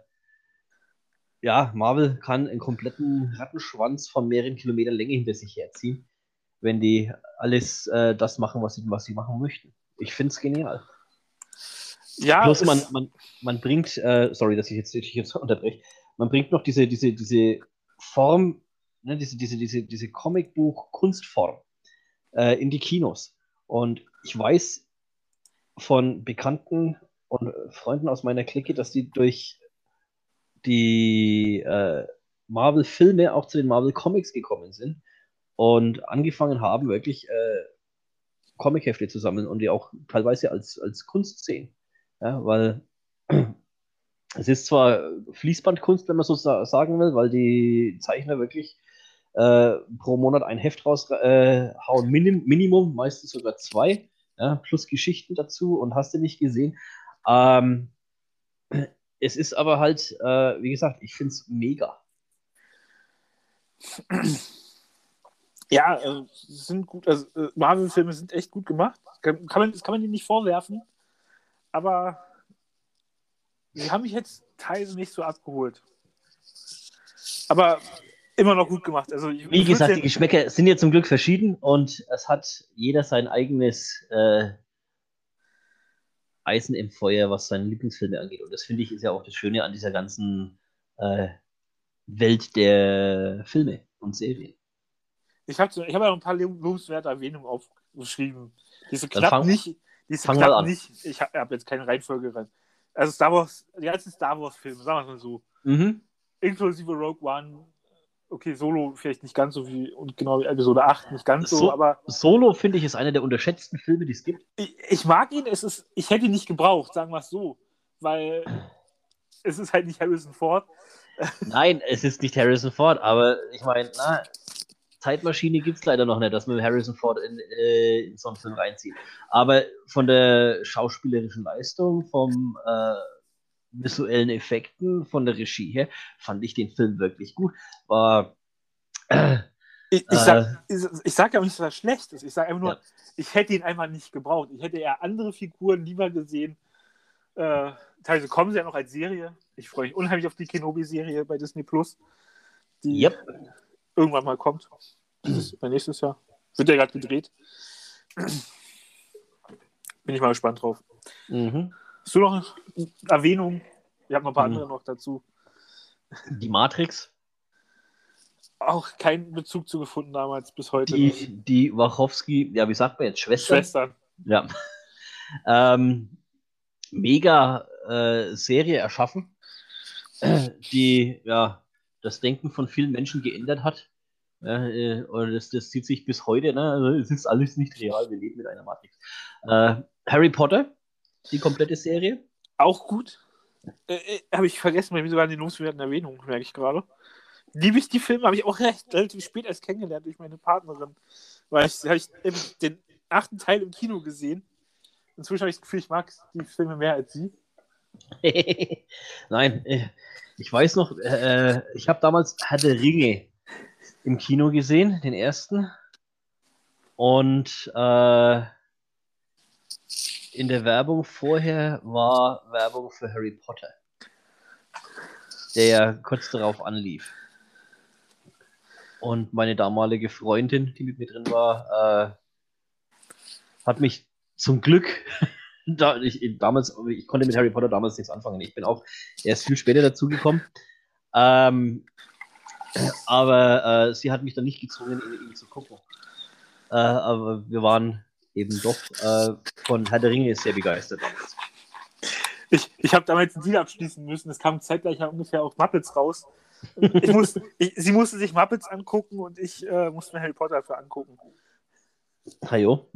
S1: ja, Marvel kann einen kompletten Rattenschwanz von mehreren Kilometern Länge hinter sich herziehen, wenn die alles äh, das machen, was sie, was sie machen möchten. Ich finde es genial. Ja, Plus man, man, man bringt, äh, sorry, dass ich jetzt, ich jetzt unterbreche, man bringt noch diese, diese, diese Form, ne, diese, diese, diese, diese Comicbuch-Kunstform äh, in die Kinos. Und ich weiß von Bekannten und Freunden aus meiner Clique, dass die durch die äh, Marvel-Filme auch zu den Marvel-Comics gekommen sind und angefangen haben, wirklich äh, Comic-Hefte zu sammeln und die auch teilweise als, als Kunst sehen. Ja, weil es ist zwar Fließbandkunst, wenn man so sagen will, weil die Zeichner wirklich äh, pro Monat ein Heft raushauen, äh, Minim Minimum, meistens sogar zwei. Ja, plus Geschichten dazu und hast du nicht gesehen. Ähm, es ist aber halt, äh, wie gesagt, ich finde es mega.
S2: Ja, äh, sind gut, also Marvel-Filme sind echt gut gemacht. Kann, kann, man, das kann man ihnen nicht vorwerfen. Aber sie haben mich jetzt teilweise nicht so abgeholt. Aber immer noch gut gemacht. Also,
S1: ich, Wie gesagt, die Geschmäcker sind ja zum Glück verschieden und es hat jeder sein eigenes äh, Eisen im Feuer, was seine Lieblingsfilme angeht. Und das finde ich ist ja auch das Schöne an dieser ganzen äh, Welt der Filme und Serien.
S2: Ich habe ich hab ja noch ein paar lobenswerte Erwähnungen aufgeschrieben. Diese knapp fang, nicht. Diese fang knapp nicht. Ich habe hab jetzt keine Reihenfolge rein. Also Star Wars, die ganzen Star Wars-Filme, sagen wir es mal so. Mhm. Inklusive Rogue One, okay, Solo vielleicht nicht ganz so wie und genau wie Episode 8 nicht ganz so, so aber.
S1: Solo finde ich ist einer der unterschätzten Filme, die es gibt.
S2: Ich, ich, mag ihn, es ist, ich hätte ihn nicht gebraucht, sagen wir es so. Weil es ist halt nicht Harrison Ford.
S1: Nein, es ist nicht Harrison Ford, aber ich meine, na, Zeitmaschine gibt es leider noch nicht, dass man Harrison Ford in, äh, in so einen Film reinzieht. Aber von der schauspielerischen Leistung, vom äh, visuellen Effekten, von der Regie her, fand ich den Film wirklich gut. War.
S2: Äh, ich, ich, sag, ich, ich sag ja auch nicht, dass er schlecht ist. Ich sage einfach nur, ja. ich hätte ihn einfach nicht gebraucht. Ich hätte eher andere Figuren lieber gesehen. Äh, teilweise kommen sie ja noch als Serie. Ich freue mich unheimlich auf die Kenobi-Serie bei Disney Plus. Die yep. irgendwann mal kommt. Dieses, nächstes Jahr. Wird ja gerade gedreht. Bin ich mal gespannt drauf. Mhm. Hast du noch Erwähnungen? Wir haben noch ein paar mhm. andere noch dazu.
S1: Die Matrix?
S2: Auch keinen Bezug zu gefunden damals, bis heute.
S1: Die, die Wachowski, ja, wie sagt man jetzt? Schwestern?
S2: Schwestern.
S1: Ja. ähm, mega äh, Serie erschaffen, die ja das Denken von vielen Menschen geändert hat. Äh, und das, das zieht sich bis heute. Ne? Also, es ist alles nicht real. Wir leben mit einer Matrix. Äh, Harry Potter, die komplette Serie.
S2: Auch gut. Äh, äh habe ich vergessen, weil wir sogar in den lobenswerten Erwähnungen, merke ich gerade. Liebe ich die Filme, habe ich auch recht, relativ spät erst kennengelernt durch meine Partnerin. Weil ich, habe ich den achten Teil im Kino gesehen. Inzwischen habe ich das Gefühl, ich mag die Filme mehr als sie.
S1: Nein, äh, ich weiß noch, äh, ich habe damals der Ringe im Kino gesehen, den ersten. Und äh, in der Werbung vorher war Werbung für Harry Potter, der ja kurz darauf anlief. Und meine damalige Freundin, die mit mir drin war, äh, hat mich zum Glück, da, ich, damals, ich konnte mit Harry Potter damals nichts anfangen. Ich bin auch erst viel später dazugekommen. Ähm, aber äh, sie hat mich dann nicht gezwungen, ihn, ihn zu gucken. Äh, aber wir waren eben doch äh, von Herr der Ringe sehr begeistert damals.
S2: Ich, ich habe damals einen Deal abschließen müssen. Es kam zeitgleich ungefähr auch Muppets raus. Ich musste, ich, sie musste sich Muppets angucken und ich äh, musste mir Harry Potter dafür angucken.
S1: Hajo.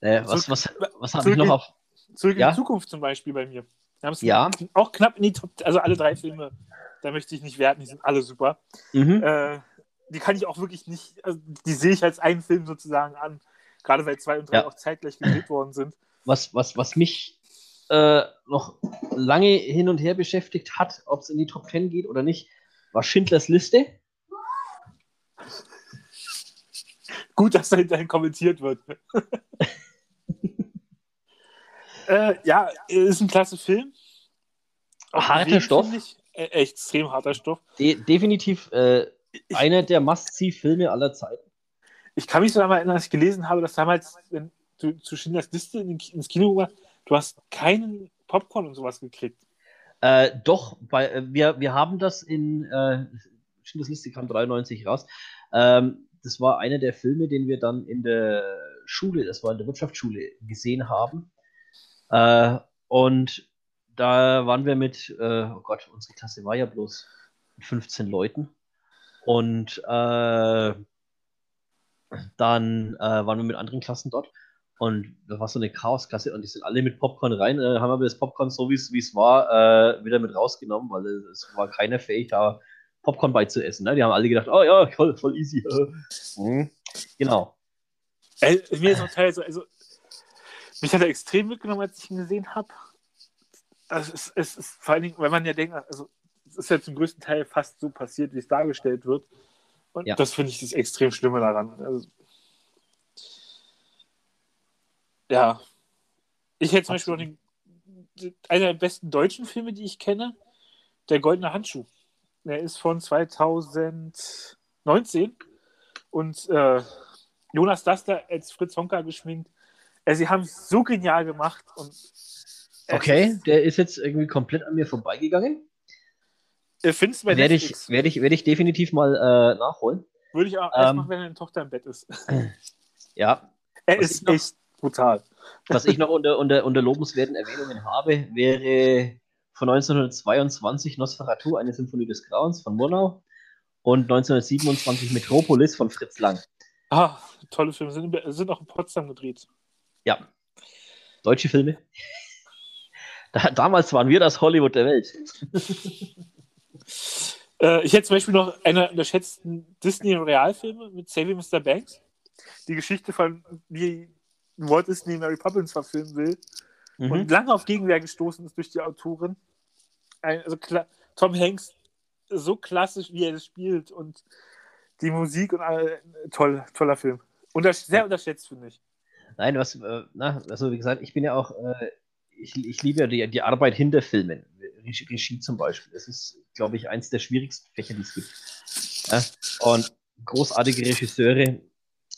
S1: Äh, was was, was habe ich noch auf.
S2: Zurück in ja? die Zukunft zum Beispiel bei mir.
S1: ja.
S2: Auch knapp in die Top, also alle drei Filme, da möchte ich nicht werten, die sind alle super. Mhm. Äh, die kann ich auch wirklich nicht, also die sehe ich als einen Film sozusagen an, gerade weil zwei und drei ja. auch zeitgleich gedreht worden sind.
S1: Was, was, was mich äh, noch lange hin und her beschäftigt hat, ob es in die Top 10 geht oder nicht, war Schindlers Liste.
S2: Gut, dass da hinterher kommentiert wird. äh, ja, ist ein klasse Film.
S1: Auch harter Stoff.
S2: Ich, äh, extrem harter Stoff.
S1: De definitiv äh, ich, einer der Must-See-Filme aller Zeiten.
S2: Ich kann mich sogar mal erinnern, dass ich gelesen habe, dass damals, wenn du zu Schindlers Liste ins Kino warst, du hast keinen Popcorn und sowas gekriegt.
S1: Äh, doch, bei, äh, wir, wir haben das in äh, Schindlers Liste kam 93 raus. Ähm, das war einer der Filme, den wir dann in der Schule, das war in der Wirtschaftsschule, gesehen haben. Äh, und da waren wir mit, äh, oh Gott, unsere Klasse war ja bloß 15 Leuten. Und äh, dann äh, waren wir mit anderen Klassen dort. Und da war so eine Chaosklasse und die sind alle mit Popcorn rein. Äh, haben aber das Popcorn, so wie es war, äh, wieder mit rausgenommen, weil es war keiner fähig, da Popcorn beizuessen. Ne? Die haben alle gedacht, oh ja, voll, voll easy. mhm. Genau.
S2: Äh, mir ist auch teilweise, also mich hat er extrem mitgenommen, als ich ihn gesehen habe. Also es, es ist vor allen Dingen, weil man ja denkt, also ist ja zum größten Teil fast so passiert, wie es dargestellt wird. Und ja. das finde ich das extrem Schlimme daran. Also, ja. Ich hätte zum Beispiel auch den, einer der besten deutschen Filme, die ich kenne, Der Goldene Handschuh. Der ist von 2019 und äh, Jonas Daster als Fritz Honka geschminkt. Also, sie haben es so genial gemacht. Und
S1: okay, der ist jetzt irgendwie komplett an mir vorbeigegangen.
S2: Findest du bei
S1: werde ich, werde ich, werde ich definitiv mal äh, nachholen.
S2: Würde ich auch erst ähm, machen, wenn deine Tochter im Bett ist.
S1: Ja.
S2: Er ist noch, echt brutal.
S1: Was ich noch unter, unter, unter lobenswerten Erwähnungen habe, wäre von 1922 Nosferatu, eine Symphonie des Grauens von Murnau und 1927 Metropolis von Fritz Lang.
S2: Ah, tolle Filme. Sind, sind auch in Potsdam gedreht.
S1: Ja. Deutsche Filme. Da, damals waren wir das Hollywood der Welt.
S2: Äh, ich hätte zum Beispiel noch einer der unterschätzten Disney-Realfilme mit Saving Mr. Banks. Die Geschichte von, wie Walt Disney Mary Poppins verfilmen will mhm. und lange auf Gegenwehr gestoßen ist durch die Autorin. Ein, also Tom Hanks, so klassisch, wie er das spielt und die Musik und alle, toll, toller Film. Untersch sehr unterschätzt, finde ich.
S1: Nein, was, äh, na, also wie gesagt, ich bin ja auch, äh, ich, ich liebe ja die, die Arbeit hinter Filmen. Regie zum Beispiel. Das ist, glaube ich, eins der schwierigsten Fächer, die es gibt. Und großartige Regisseure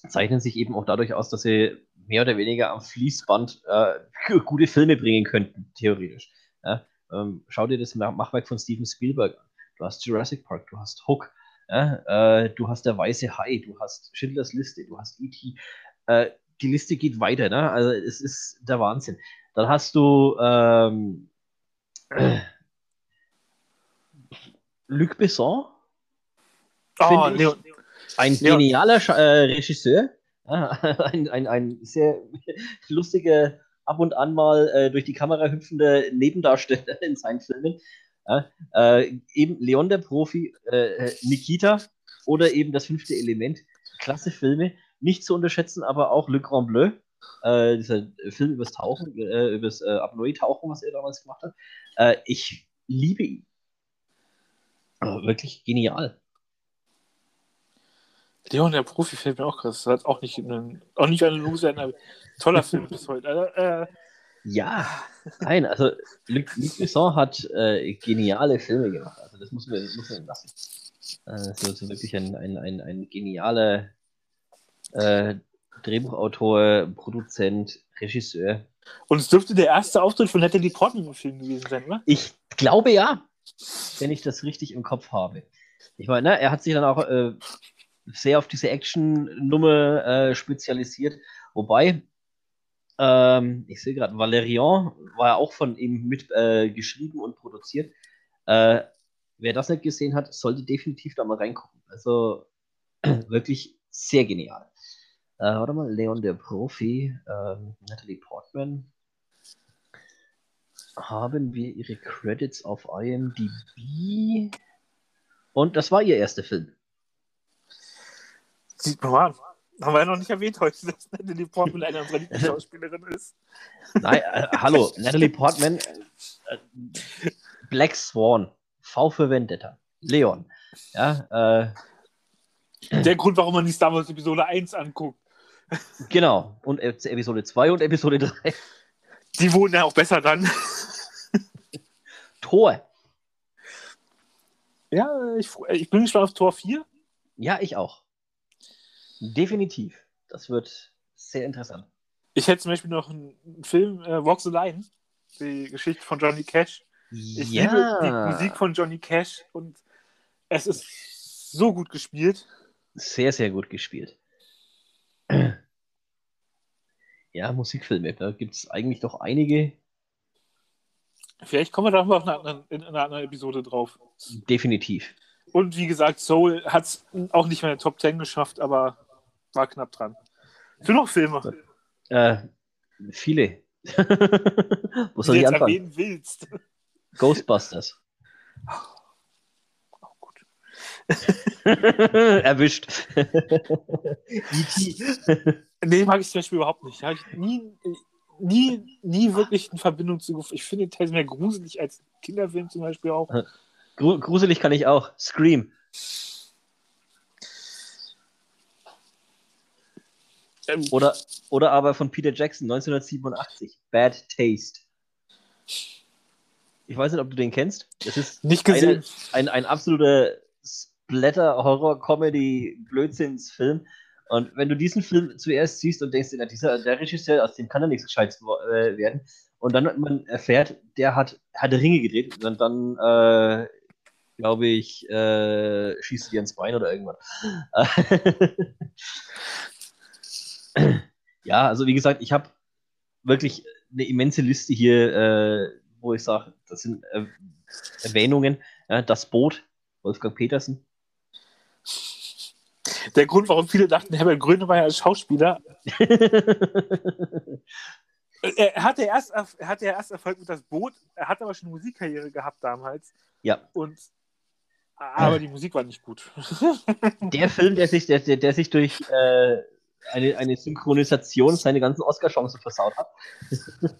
S1: zeichnen sich eben auch dadurch aus, dass sie mehr oder weniger am Fließband äh, gute Filme bringen könnten, theoretisch. Ja? Ähm, schau dir das Machwerk von Steven Spielberg an. Du hast Jurassic Park, du hast Hook, ja? äh, du hast Der Weiße Hai, du hast Schindlers Liste, du hast E.T. Äh, die Liste geht weiter, ne? Also es ist der Wahnsinn. Dann hast du ähm, Luc Besson. Oh, Leon. Ein genialer äh, Regisseur. ein, ein, ein sehr lustiger, ab und an mal äh, durch die Kamera hüpfende Nebendarsteller in seinen Filmen. Ja, äh, eben Leon der Profi, äh, Nikita oder eben das fünfte Element. Klasse Filme, nicht zu unterschätzen, aber auch Le Grand Bleu, äh, dieser Film übers Tauchen, äh, übers äh, Apnoe-Tauchen, was er damals gemacht hat. Äh, ich liebe ihn. Aber wirklich genial.
S2: Leon, der Profi, fällt mir auch krass. Das hat auch nicht, einen, auch nicht eine Loser, ein toller Film bis heute. Also, äh,
S1: ja, nein, also Luc, Luc Besson hat äh, geniale Filme gemacht. Also das muss man, muss man lassen. Äh, das ist wirklich ein, ein, ein, ein genialer äh, Drehbuchautor, Produzent, Regisseur.
S2: Und es dürfte der erste Auftritt von Natalie Portman im Film gewesen sein, oder?
S1: Ich glaube ja wenn ich das richtig im Kopf habe. Ich meine, ne, er hat sich dann auch äh, sehr auf diese Action-Nummer äh, spezialisiert. Wobei, ähm, ich sehe gerade, Valerian war ja auch von ihm mit äh, geschrieben und produziert. Äh, wer das nicht gesehen hat, sollte definitiv da mal reingucken. Also wirklich sehr genial. Äh, warte mal, Leon der Profi, ähm, Natalie Portman, haben wir ihre Credits auf IMDb. Und das war ihr erster Film.
S2: Sieht man mal. Haben wir ja noch nicht erwähnt heute, dass Natalie Portman eine unserer Lieblingsschauspielerin ist.
S1: Nein, äh, hallo, Natalie Portman, äh, Black Swan, V für Vendetta, Leon. Ja,
S2: äh, Der Grund, warum man die Star Wars Episode 1 anguckt.
S1: Genau, und Episode 2 und Episode 3.
S2: Die wurden ja auch besser dann.
S1: Tor.
S2: Ja, ich, ich bin gespannt auf Tor 4.
S1: Ja, ich auch. Definitiv. Das wird sehr interessant.
S2: Ich hätte zum Beispiel noch einen Film, äh, Walk the Line, die Geschichte von Johnny Cash. Ich ja. liebe die Musik von Johnny Cash und es ist so gut gespielt.
S1: Sehr, sehr gut gespielt. Ja, Musikfilme, da gibt es eigentlich doch einige,
S2: Vielleicht kommen wir da noch in einer anderen Episode drauf.
S1: Definitiv.
S2: Und wie gesagt, Soul hat es auch nicht mehr in der Top 10 geschafft, aber war knapp dran. Für noch Filme?
S1: Äh, viele.
S2: Wo soll ich anfangen? erwähnen willst.
S1: Ghostbusters. Oh, gut. Erwischt. E
S2: Nee, mag ich zum Beispiel überhaupt nicht. Habe ich nie, nie, nie wirklich eine Verbindung zu. Ich finde den Teil mehr gruselig als Kinderfilm zum Beispiel auch.
S1: Gruselig kann ich auch. Scream. Ähm, oder, oder aber von Peter Jackson 1987. Bad Taste. Ich weiß nicht, ob du den kennst. Das ist
S2: nicht gesehen.
S1: Eine, ein, ein absoluter Splatter-Horror-Comedy-Blödsinnsfilm. Und wenn du diesen Film zuerst siehst und denkst, dieser, der Regisseur, aus dem kann er nichts Gescheites äh, werden, und dann man erfährt, der hat, hat Ringe gedreht, und dann, äh, glaube ich, äh, schießt dir ins Bein oder irgendwas. ja, also wie gesagt, ich habe wirklich eine immense Liste hier, äh, wo ich sage, das sind äh, Erwähnungen. Ja, das Boot, Wolfgang Petersen.
S2: Der Grund, warum viele dachten, Herbert Grönemeyer als Schauspieler. er hatte, erst, er hatte ja erst Erfolg mit das Boot, er hat aber schon Musikkarriere gehabt damals.
S1: Ja.
S2: Und aber die Musik war nicht gut.
S1: Der Film, der sich, der, der sich durch äh, eine, eine Synchronisation seine ganzen Oscar-Chancen versaut hat.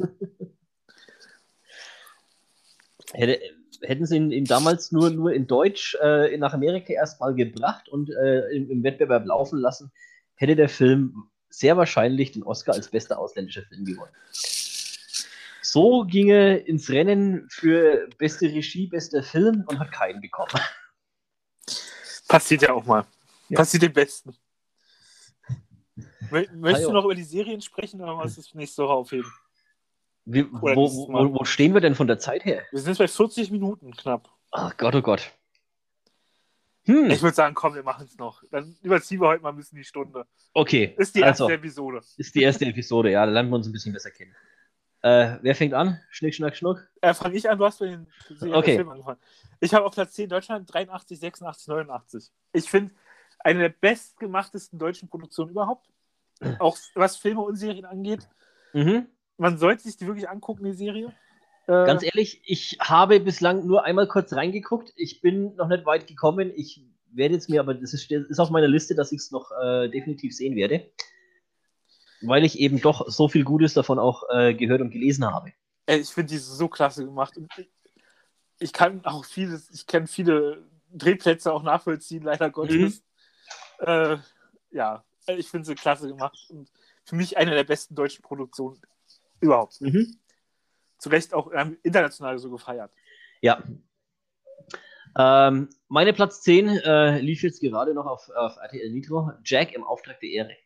S1: Hätte, hätten sie ihn, ihn, damals nur, nur in Deutsch äh, nach Amerika erstmal gebracht und äh, im, im, Wettbewerb laufen lassen, hätte der Film sehr wahrscheinlich den Oscar als bester ausländischer Film gewonnen. So ging er ins Rennen für beste Regie, bester Film und hat keinen bekommen.
S2: Passiert ja auch mal. Ja. Passiert dem Besten. Möchtest du noch über die Serien sprechen oder was ist nächste Woche aufheben?
S1: Wie, wo, wo, wo, stehen wir denn von der Zeit her?
S2: Wir sind jetzt bei 40 Minuten knapp.
S1: Ach Gott, oh Gott.
S2: Hm. Ich würde sagen, komm, wir machen es noch. Dann überziehen wir heute mal ein bisschen die Stunde.
S1: Okay.
S2: Ist die erste also, Episode.
S1: Ist die erste Episode, ja. Da lernen wir uns ein bisschen besser kennen. Äh, wer fängt an? Schnick, schnack, schnuck?
S2: Äh, Fange ich an, du hast für den,
S1: okay. Film
S2: angefangen. Ich habe auf Platz 10 Deutschland 83, 86, 89. Ich finde, eine der bestgemachtesten deutschen Produktionen überhaupt. Auch was Filme und Serien angeht. Mhm man sollte sich die wirklich angucken, die Serie.
S1: Äh, Ganz ehrlich, ich habe bislang nur einmal kurz reingeguckt. Ich bin noch nicht weit gekommen. Ich werde jetzt mir, aber das ist, ist auf meiner Liste, dass ich es noch äh, definitiv sehen werde. Weil ich eben doch so viel Gutes davon auch äh, gehört und gelesen habe.
S2: Ich finde die so klasse gemacht. Ich, ich kann auch vieles, ich kenne viele Drehplätze auch nachvollziehen, leider Gottes. Mhm. Äh, ja, ich finde sie klasse gemacht. Und für mich eine der besten deutschen Produktionen Überhaupt. Mhm. Zu Recht auch ähm, international so gefeiert.
S1: Ja. Ähm, meine Platz 10 äh, lief jetzt gerade noch auf, auf RTL Nitro. Jack im Auftrag der Ehre.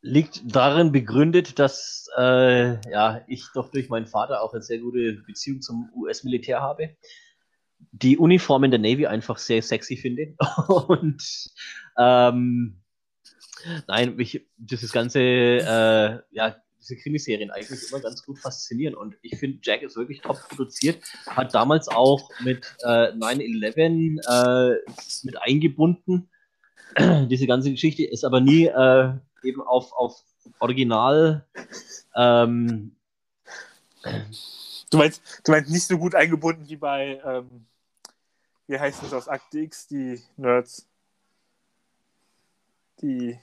S1: Liegt darin begründet, dass äh, ja, ich doch durch meinen Vater auch eine sehr gute Beziehung zum US-Militär habe. Die Uniformen der Navy einfach sehr sexy finde. Und ähm, nein, mich dieses ganze äh, ja, diese Krimiserien eigentlich immer ganz gut faszinieren. Und ich finde, Jack ist wirklich top produziert. Hat damals auch mit äh, 9-11 äh, mit eingebunden. Diese ganze Geschichte ist aber nie äh, eben auf, auf Original. Ähm,
S2: du, meinst, du meinst nicht so gut eingebunden wie bei, ähm, wie heißt es aus Act X, die Nerds? Die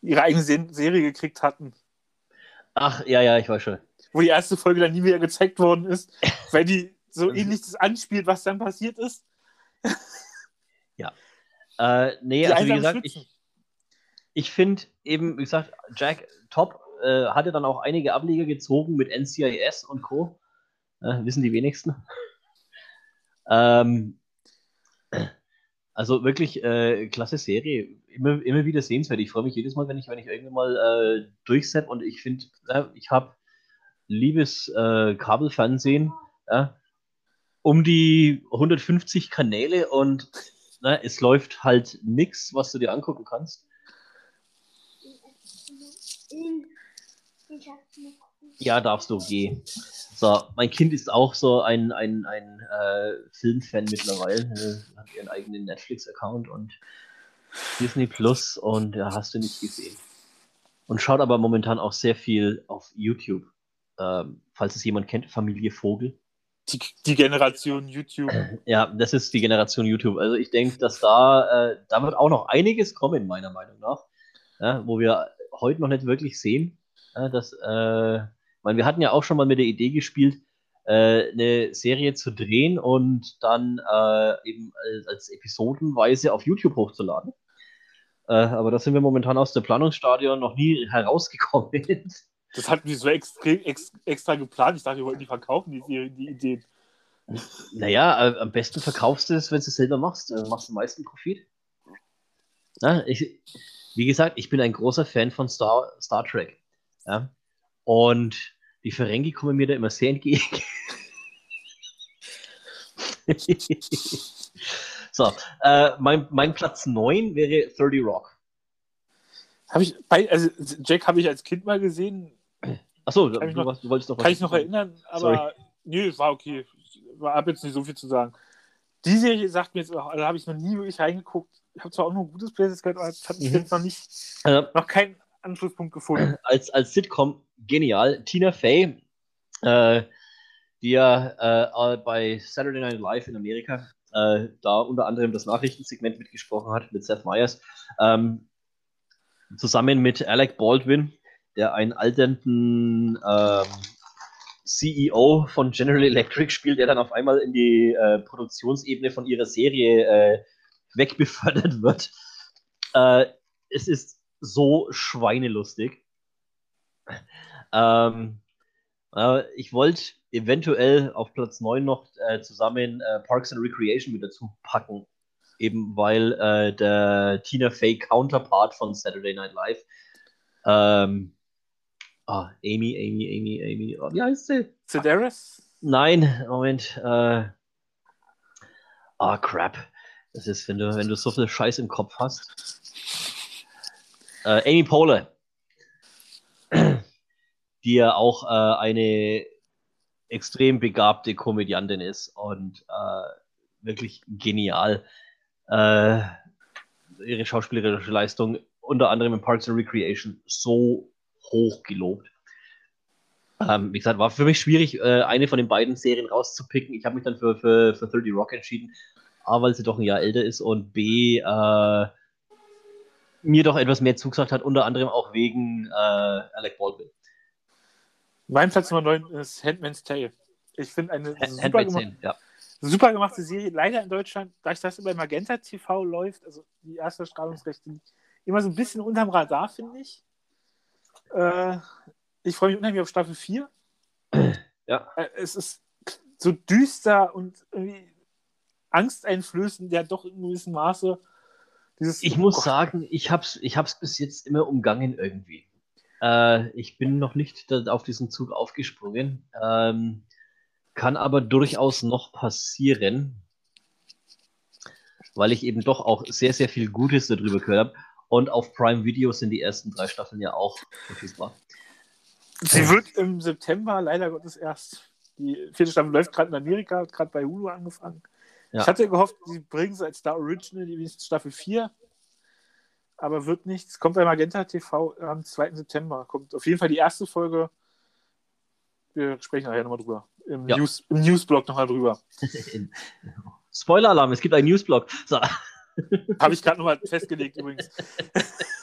S2: ihre eigene Serie gekriegt hatten.
S1: Ach, ja, ja, ich weiß schon.
S2: Wo die erste Folge dann nie mehr gezeigt worden ist, weil die so ähnlich das anspielt, was dann passiert ist.
S1: ja. Äh, nee, die also wie gesagt, ich, ich finde eben, wie gesagt, Jack top, äh, hatte dann auch einige Ableger gezogen mit NCIS und Co. Äh, wissen die wenigsten. ähm, also wirklich äh, klasse Serie immer, immer wieder sehenswert. Ich freue mich jedes Mal, wenn ich, wenn ich irgendwann mal äh, durchsepp und ich finde, äh, ich habe liebes äh, Kabelfernsehen, ja, um die 150 Kanäle und na, es läuft halt nichts, was du dir angucken kannst. Ja, darfst du, geh. So, mein Kind ist auch so ein, ein, ein äh, Filmfan mittlerweile. Äh, hat ihren eigenen Netflix-Account und Disney Plus und ja, hast du nicht gesehen. Und schaut aber momentan auch sehr viel auf YouTube. Ähm, falls es jemand kennt, Familie Vogel.
S2: Die, die, Generation YouTube.
S1: Ja, das ist die Generation YouTube. Also ich denke, dass da, äh, da wird auch noch einiges kommen, meiner Meinung nach. ja, wo wir heute noch nicht wirklich sehen, ja, dass, äh, meine, wir hatten ja auch schon mal mit der Idee gespielt, äh, eine Serie zu drehen und dann äh, eben als, als, Episodenweise auf YouTube hochzuladen. Äh, aber da sind wir momentan aus dem Planungsstadion noch nie herausgekommen.
S2: Das hatten wir so extra, extra geplant. Ich dachte, wir wollten die verkaufen, die, die Ideen.
S1: Naja, äh, am besten verkaufst du es, wenn du es selber machst. Du machst den meisten Profit. Na, ich, wie gesagt, ich bin ein großer Fan von Star, Star Trek. Ja? Und die Ferengi kommen mir da immer sehr entgegen. so, äh, mein, mein Platz 9 wäre 30 Rock.
S2: Habe ich, also Jack habe ich als Kind mal gesehen.
S1: Achso, du, noch, du wolltest doch
S2: was. Kann ich noch erinnern, aber Sorry. nö, war okay. Ich habe jetzt nicht so viel zu sagen. Die Serie sagt mir jetzt, also habe ich noch nie wirklich reingeguckt. Ich habe zwar auch nur gutes Places gehört, aber es hat mich mhm. jetzt noch nicht, also, noch keinen Anschlusspunkt gefunden.
S1: Als, als Sitcom genial. Tina Fey, äh, die ja äh, bei Saturday Night Live in Amerika äh, da unter anderem das Nachrichtensegment mitgesprochen hat mit Seth Meyers, ähm, zusammen mit Alec Baldwin, der einen alternden ähm, CEO von General Electric spielt, der dann auf einmal in die äh, Produktionsebene von ihrer Serie äh, wegbefördert wird. Äh, es ist so schweinelustig. Ähm, äh, ich wollte eventuell auf Platz 9 noch äh, zusammen äh, Parks and Recreation mit dazu packen. Eben weil äh, der Tina Fey Counterpart von Saturday Night Live ähm, Ah, Amy, Amy, Amy, Amy. Oh, wie heißt sie?
S2: Sedaris?
S1: Nein, Moment. Äh, ah, crap. Das ist, wenn du, wenn du so viel Scheiß im Kopf hast. Äh, Amy Poehler. Die ja auch äh, eine extrem begabte Komödiantin ist und äh, wirklich genial. Äh, ihre schauspielerische Leistung, unter anderem in Parks and Recreation, so hoch gelobt. Ähm, wie gesagt, war für mich schwierig, äh, eine von den beiden Serien rauszupicken. Ich habe mich dann für, für, für 30 Rock entschieden. A, weil sie doch ein Jahr älter ist und B, äh, mir doch etwas mehr zugesagt hat, unter anderem auch wegen äh, Alec Baldwin.
S2: Mein Platz Nummer 9 ist Handman's Tale. Ich finde eine Hand super, gemacht, ja. super, gemachte Serie. Leider in Deutschland, da ich das bei Magenta TV läuft, also die erste Strahlungsrechte, immer so ein bisschen unterm Radar, finde ich. Äh, ich freue mich unheimlich auf Staffel 4.
S1: Ja.
S2: Äh, es ist so düster und irgendwie angsteinflößend, ja doch in gewissem Maße.
S1: Dieses, ich muss oh sagen, ich habe es ich hab's bis jetzt immer umgangen irgendwie. Äh, ich bin noch nicht auf diesen Zug aufgesprungen. Ähm, kann aber durchaus noch passieren, weil ich eben doch auch sehr, sehr viel Gutes darüber gehört habe. Und auf Prime Video sind die ersten drei Staffeln ja auch verfügbar.
S2: Sie wird im September leider Gottes erst. Die vierte Staffel läuft gerade in Amerika, hat gerade bei Hulu angefangen. Ja. Ich hatte gehofft, sie bringen es als Star Original, die Staffel 4. Aber wird nichts. Kommt bei Magenta TV am 2. September. Kommt auf jeden Fall die erste Folge. Wir sprechen nachher nochmal drüber. Im, ja. News, im Newsblog nochmal drüber.
S1: Spoiler-Alarm, es gibt einen Newsblog. So.
S2: Habe ich gerade nochmal festgelegt übrigens.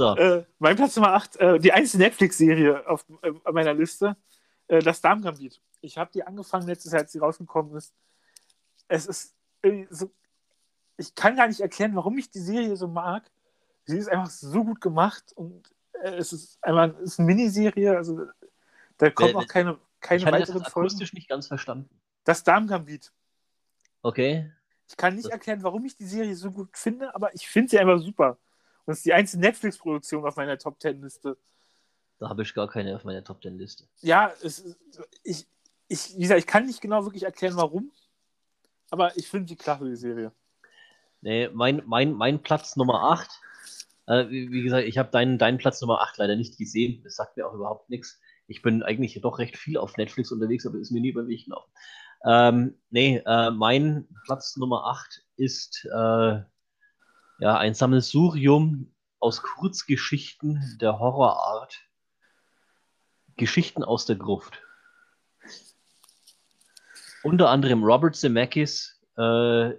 S2: So. Äh, mein Platz Nummer 8, äh, die einzige Netflix-Serie auf, äh, auf, meiner Liste, äh, das Darmgambit. Ich habe die angefangen letztes Jahr, als sie rausgekommen ist. Es ist so, ich kann gar nicht erklären, warum ich die Serie so mag. Sie ist einfach so gut gemacht und äh, es ist einmal es ist eine Miniserie, also da kommen auch keine, keine ich weiteren
S1: das Folgen. Ich nicht ganz verstanden.
S2: Das Darmgambit.
S1: Okay.
S2: Ich kann nicht erklären, warum ich die Serie so gut finde, aber ich finde sie einfach super. Und es ist die einzige Netflix-Produktion auf meiner Top Ten-Liste.
S1: Da habe ich gar keine auf meiner Top Ten-Liste.
S2: Ja, es, ich, ich, wie gesagt, ich kann nicht genau wirklich erklären, warum, aber ich finde die klasse, die Serie.
S1: Nee, mein, mein, mein Platz Nummer 8, äh, wie, wie, gesagt, ich habe deinen, deinen Platz Nummer 8 leider nicht gesehen. Das sagt mir auch überhaupt nichts. Ich bin eigentlich doch recht viel auf Netflix unterwegs, aber ist mir nie über den Weg gelaufen. Ähm, nee, äh, mein Platz Nummer 8 ist äh, ja, ein Sammelsurium aus Kurzgeschichten der Horrorart. Geschichten aus der Gruft. Unter anderem Robert Zemeckis äh,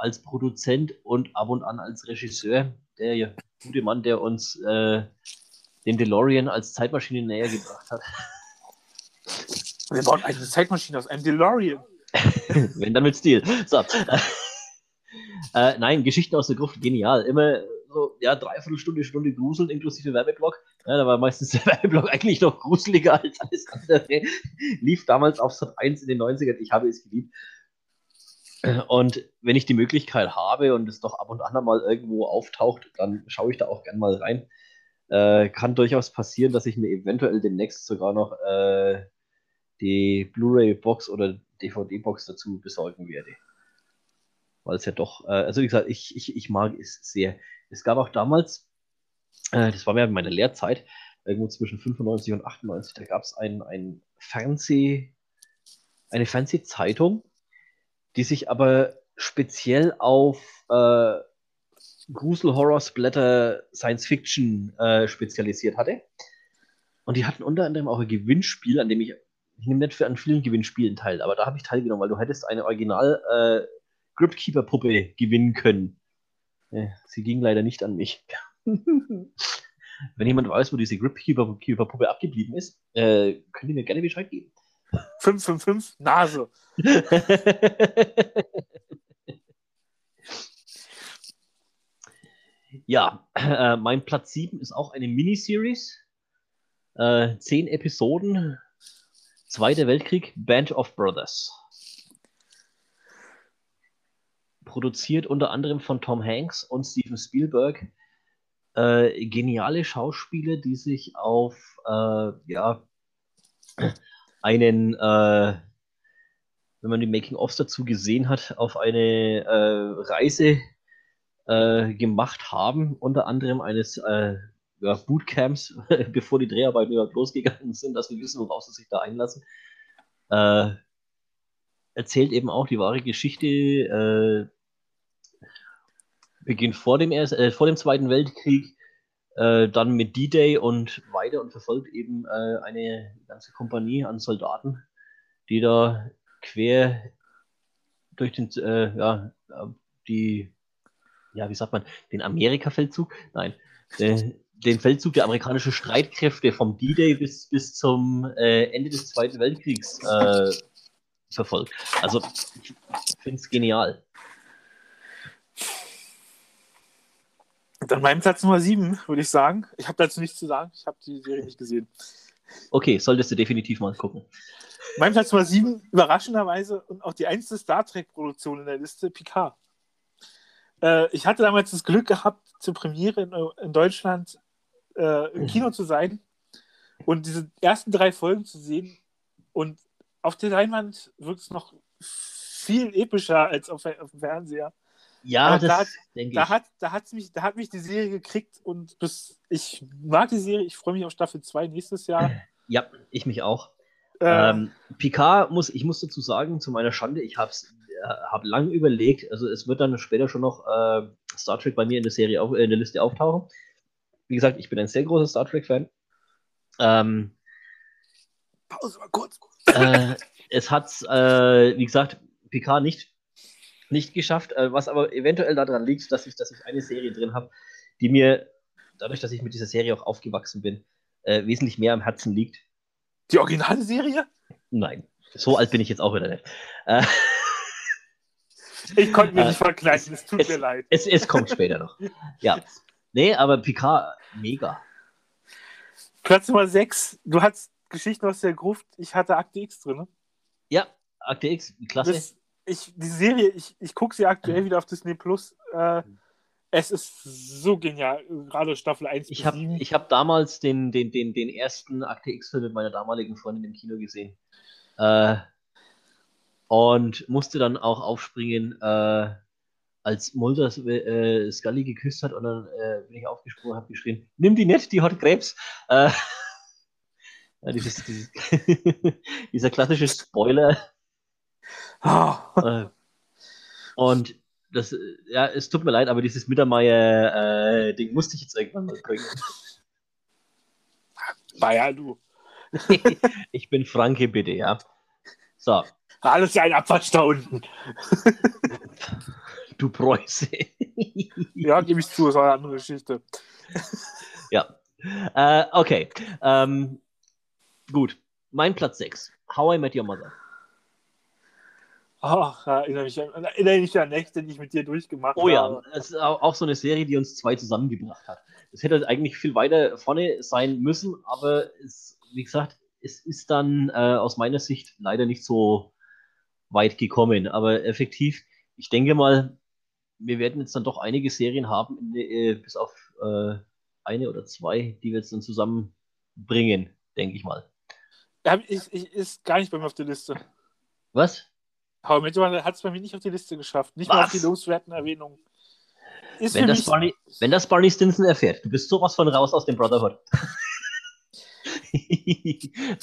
S1: als Produzent und ab und an als Regisseur, der gute Mann, der uns äh, den DeLorean als Zeitmaschine näher gebracht hat.
S2: Wir bauen eine Zeitmaschine aus einem DeLorean.
S1: Wenn dann mit Stil. So. äh, nein, Geschichten aus der Gruft, genial. Immer so, ja, dreiviertel Stunde, Stunde gruseln, inklusive Werbeblock. Ja, da war meistens der Werbeblock eigentlich noch gruseliger als alles andere. Lief damals auf Sat 1 in den 90ern. Ich habe es geliebt. Und wenn ich die Möglichkeit habe und es doch ab und an mal irgendwo auftaucht, dann schaue ich da auch gern mal rein. Äh, kann durchaus passieren, dass ich mir eventuell demnächst sogar noch äh, die Blu-ray-Box oder DVD-Box dazu besorgen werde. Weil es ja doch, äh, also wie gesagt, ich, ich, ich mag es sehr. Es gab auch damals, äh, das war während meiner Lehrzeit, irgendwo zwischen 95 und 98, da gab es ein, ein Fernseh, eine Fernsehzeitung, die sich aber speziell auf äh, Grusel, Horror, Splatter, Science Fiction äh, spezialisiert hatte. Und die hatten unter anderem auch ein Gewinnspiel, an dem ich, ich nehme nicht für an vielen Gewinnspielen teil, aber da habe ich teilgenommen, weil du hättest eine Original äh, Cryptkeeper-Puppe gewinnen können. Ja, sie ging leider nicht an mich. Wenn jemand weiß, wo diese Gripkeeper-Puppe abgeblieben ist, äh, könnt ihr mir gerne Bescheid geben.
S2: 555 Nase.
S1: ja, äh, mein Platz 7 ist auch eine Miniseries. Äh, zehn Episoden. Zweiter Weltkrieg, Band of Brothers. Produziert unter anderem von Tom Hanks und Steven Spielberg. Äh, geniale Schauspieler, die sich auf äh, ja, einen, äh, wenn man die Making-ofs dazu gesehen hat, auf eine äh, Reise äh, gemacht haben, unter anderem eines äh, ja, Bootcamps, bevor die Dreharbeiten überhaupt losgegangen sind, dass wir wissen, worauf sie sich da einlassen. Äh, erzählt eben auch die wahre Geschichte, äh, beginnt vor dem, erst, vor dem Zweiten Weltkrieg, äh, dann mit D-Day und weiter und verfolgt eben äh, eine ganze Kompanie an Soldaten, die da quer durch den, äh, ja, die, ja, wie sagt man, den Amerika-Feldzug? Nein, äh, den Feldzug der amerikanischen Streitkräfte vom D-Day bis, bis zum äh, Ende des Zweiten Weltkriegs äh, verfolgt. Also, ich finde es genial.
S2: Dann mein Platz Nummer 7, würde ich sagen. Ich habe dazu nichts zu sagen. Ich habe die Serie nicht gesehen.
S1: Okay, solltest du definitiv mal gucken.
S2: Mein Platz Nummer 7, überraschenderweise, und auch die einzige Star Trek-Produktion in der Liste, Picard. Äh, ich hatte damals das Glück gehabt, zur Premiere in, in Deutschland äh, im Kino zu sein und diese ersten drei Folgen zu sehen. Und auf der Leinwand wirkt es noch viel epischer als auf, auf dem Fernseher.
S1: Ja,
S2: das da, denke da ich. Hat, da, hat's mich, da hat mich die Serie gekriegt und bis, ich mag die Serie, ich freue mich auf Staffel 2 nächstes Jahr.
S1: Ja, ich mich auch. Äh, ähm, Picard muss, ich muss dazu sagen, zu meiner Schande, ich habe äh, hab lang überlegt, also es wird dann später schon noch äh, Star Trek bei mir in der Serie auf, in der Liste auftauchen. Wie gesagt, ich bin ein sehr großer Star Trek-Fan. Ähm,
S2: Pause mal kurz.
S1: Äh, es hat, äh, wie gesagt, Picard nicht nicht geschafft, äh, was aber eventuell daran liegt, dass ich, dass ich eine Serie drin habe, die mir, dadurch, dass ich mit dieser Serie auch aufgewachsen bin, äh, wesentlich mehr am Herzen liegt.
S2: Die originale Serie?
S1: Nein, so alt bin ich jetzt auch wieder nicht. Äh,
S2: ich konnte mir nicht verkneifen, es tut
S1: es,
S2: mir leid.
S1: Es, es kommt später noch. Ja. Nee, aber Picard, mega.
S2: Platz Nummer 6, du hattest Geschichten aus der Gruft, ich hatte Akte X drin. Ne?
S1: Ja, Akte X, klasse.
S2: Das, ich, die Serie, ich, ich gucke sie aktuell wieder auf Disney Plus. Äh, es ist so genial, gerade Staffel 1
S1: ich hab, habe damals den, den, den, den ersten Akte X-Film mit meiner damaligen Freundin im Kino gesehen. Äh, und musste dann auch aufspringen, äh, als Mulder äh, Scully geküsst hat und dann äh, bin ich aufgesprungen und habe geschrien, nimm die nicht, die hat Krebs. Äh, dieses, dieses dieser klassische Spoiler Oh. und das, ja, es tut mir leid, aber dieses Mittermeier-Ding äh, musste ich jetzt irgendwann mal bringen.
S2: Ja du.
S1: ich bin Franke, bitte, ja. So.
S2: Alles ein Abwasch da unten.
S1: du Preuße.
S2: ja, gebe ich zu, war eine andere Geschichte.
S1: ja. Äh, okay. Ähm, gut. Mein Platz 6. How I Met Your Mother.
S2: Ach, erinnere mich, an, erinnere mich an Nächte, die ich mit dir durchgemacht
S1: habe. Oh ja, es ist auch so eine Serie, die uns zwei zusammengebracht hat. Es hätte eigentlich viel weiter vorne sein müssen, aber es, wie gesagt, es ist dann äh, aus meiner Sicht leider nicht so weit gekommen. Aber effektiv, ich denke mal, wir werden jetzt dann doch einige Serien haben, äh, bis auf äh, eine oder zwei, die wir jetzt dann zusammenbringen, denke ich mal.
S2: Ich, ich, ist gar nicht bei mir auf der Liste.
S1: Was?
S2: Aber mittlerweile hat es bei mir nicht auf die Liste geschafft. Nicht Was? mal auf die loswerten Erwähnungen.
S1: wenn, das Barney, wenn das Barney Stinson erfährt, du bist sowas von raus aus dem Brotherhood.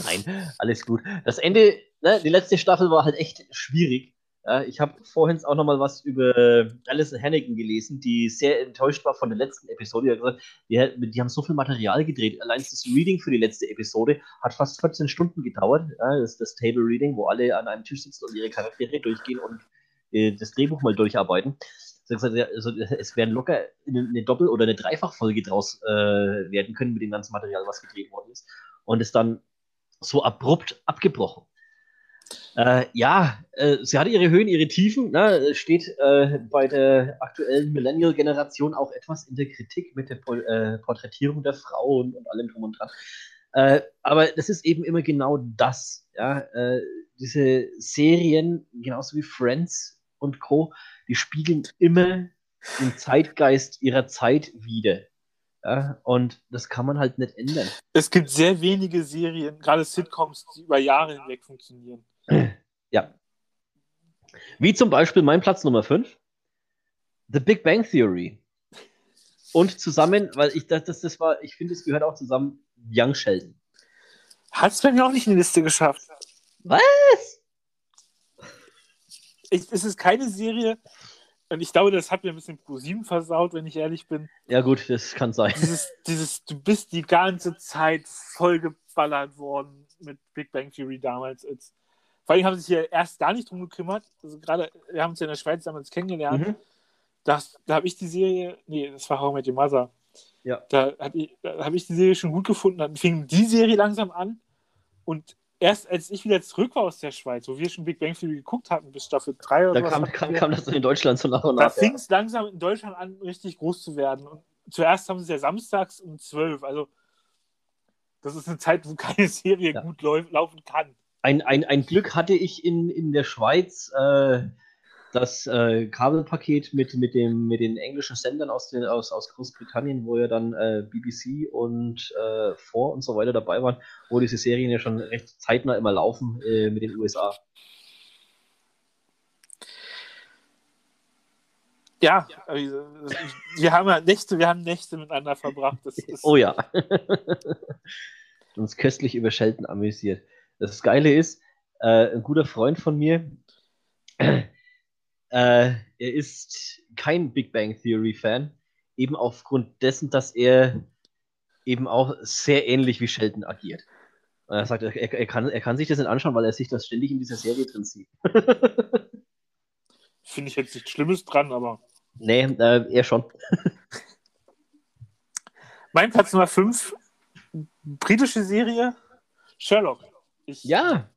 S1: Nein, alles gut. Das Ende, ne, die letzte Staffel war halt echt schwierig. Ja, ich habe vorhin auch noch mal was über Alison Hannigan gelesen, die sehr enttäuscht war von der letzten Episode. Die, gesagt, die, die haben so viel Material gedreht. Allein das Reading für die letzte Episode hat fast 14 Stunden gedauert. Das das Table Reading, wo alle an einem Tisch sitzen und ihre Charaktere durchgehen und äh, das Drehbuch mal durcharbeiten. Also, es werden locker eine Doppel- oder eine Dreifachfolge draus äh, werden können mit dem ganzen Material, was gedreht worden ist. Und ist dann so abrupt abgebrochen. Äh, ja, äh, sie hatte ihre Höhen, ihre Tiefen. Ne? Steht äh, bei der aktuellen Millennial-Generation auch etwas in der Kritik mit der po äh, Porträtierung der Frauen und allem drum und dran. Äh, aber das ist eben immer genau das. Ja? Äh, diese Serien, genauso wie Friends und Co., die spiegeln immer den Zeitgeist ihrer Zeit wider. Ja, und das kann man halt nicht ändern.
S2: Es gibt sehr wenige Serien, gerade Sitcoms, die über Jahre hinweg funktionieren.
S1: Ja. Wie zum Beispiel mein Platz Nummer 5, The Big Bang Theory. Und zusammen, weil ich das, das, das war, ich finde, es gehört auch zusammen, Young Sheldon.
S2: Hat es bei mir auch nicht in die Liste geschafft.
S1: Was?
S2: Ich, es ist keine Serie, und ich glaube, das hat mir ein bisschen Pro 7 versaut, wenn ich ehrlich bin.
S1: Ja, gut, das kann sein.
S2: Dieses, dieses, du bist die ganze Zeit vollgeballert worden mit Big Bang Theory damals. Als, vor allem haben sie sich hier erst gar nicht drum gekümmert. Also gerade, wir haben uns ja in der Schweiz damals kennengelernt. Mhm. Das, da habe ich die Serie, nee, das war How I Met Your Mother. Ja. Da habe ich, die Serie schon gut gefunden. Dann fing die Serie langsam an. Und erst als ich wieder zurück war aus der Schweiz, wo wir schon Big Bang Theory geguckt hatten, bis Staffel 3 oder
S1: so. Da kam, kam, kam, das in Deutschland so nach und
S2: nach. Da fing es langsam in Deutschland an, richtig groß zu werden. Und zuerst haben sie ja samstags um 12. Also, das ist eine Zeit, wo keine Serie ja. gut laufen kann
S1: ein, ein, ein Glück hatte ich in, in der Schweiz, äh, das äh, Kabelpaket mit, mit, dem, mit den englischen Sendern aus, den, aus, aus Großbritannien, wo ja dann äh, BBC und äh, und so weiter dabei waren, wo diese Serien ja schon recht zeitnah immer laufen äh, mit den USA.
S2: Ja, also, wir haben ja Nächte, wir haben Nächte miteinander verbracht.
S1: oh ja. uns köstlich über Schelten amüsiert. Das Geile ist, äh, ein guter Freund von mir, äh, er ist kein Big Bang Theory Fan, eben aufgrund dessen, dass er eben auch sehr ähnlich wie Sheldon agiert. Und er sagt, er, er, kann, er kann sich das nicht anschauen, weil er sich das ständig in dieser Serie drin sieht.
S2: Finde ich jetzt nichts Schlimmes dran, aber.
S1: Nee, äh, er schon.
S2: mein Platz Nummer 5, britische Serie, Sherlock. Ich
S1: ja.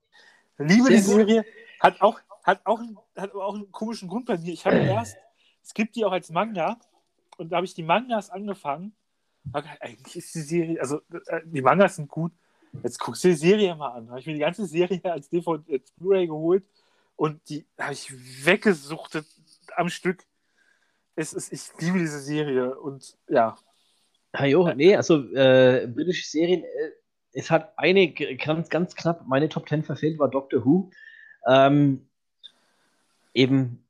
S2: liebe Sehr die Serie. Hat auch, hat, auch, hat auch einen komischen Grund bei mir. Ich habe erst, es gibt die auch als Manga und da habe ich die Mangas angefangen. Eigentlich ist die Serie, also äh, die Mangas sind gut. Jetzt guckst du die Serie mal an. Habe ich mir die ganze Serie als DVD, als Blu-ray geholt und die habe ich weggesuchtet am Stück. Es ist, ich liebe diese Serie und ja.
S1: Ja, jo, nee, also äh, britische Serien, äh, es hat eine ganz, ganz knapp meine Top 10 verfehlt, war Doctor Who. Ähm, eben,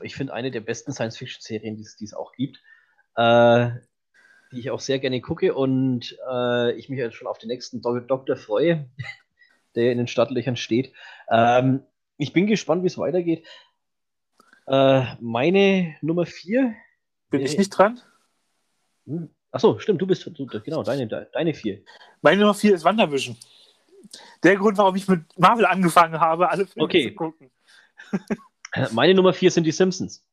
S1: ich finde, eine der besten Science-Fiction-Serien, die es auch gibt. Äh, die ich auch sehr gerne gucke und äh, ich mich jetzt schon auf den nächsten Do Doktor freue, der in den Startlöchern steht. Ähm, ich bin gespannt, wie es weitergeht. Äh, meine Nummer 4.
S2: Bin ich nicht dran?
S1: Hm, Achso, stimmt, du bist du, genau deine, deine vier.
S2: Meine Nummer vier ist Wandervision. Der Grund, warum ich mit Marvel angefangen habe, alle Filme
S1: okay. zu gucken. Meine Nummer vier sind die Simpsons.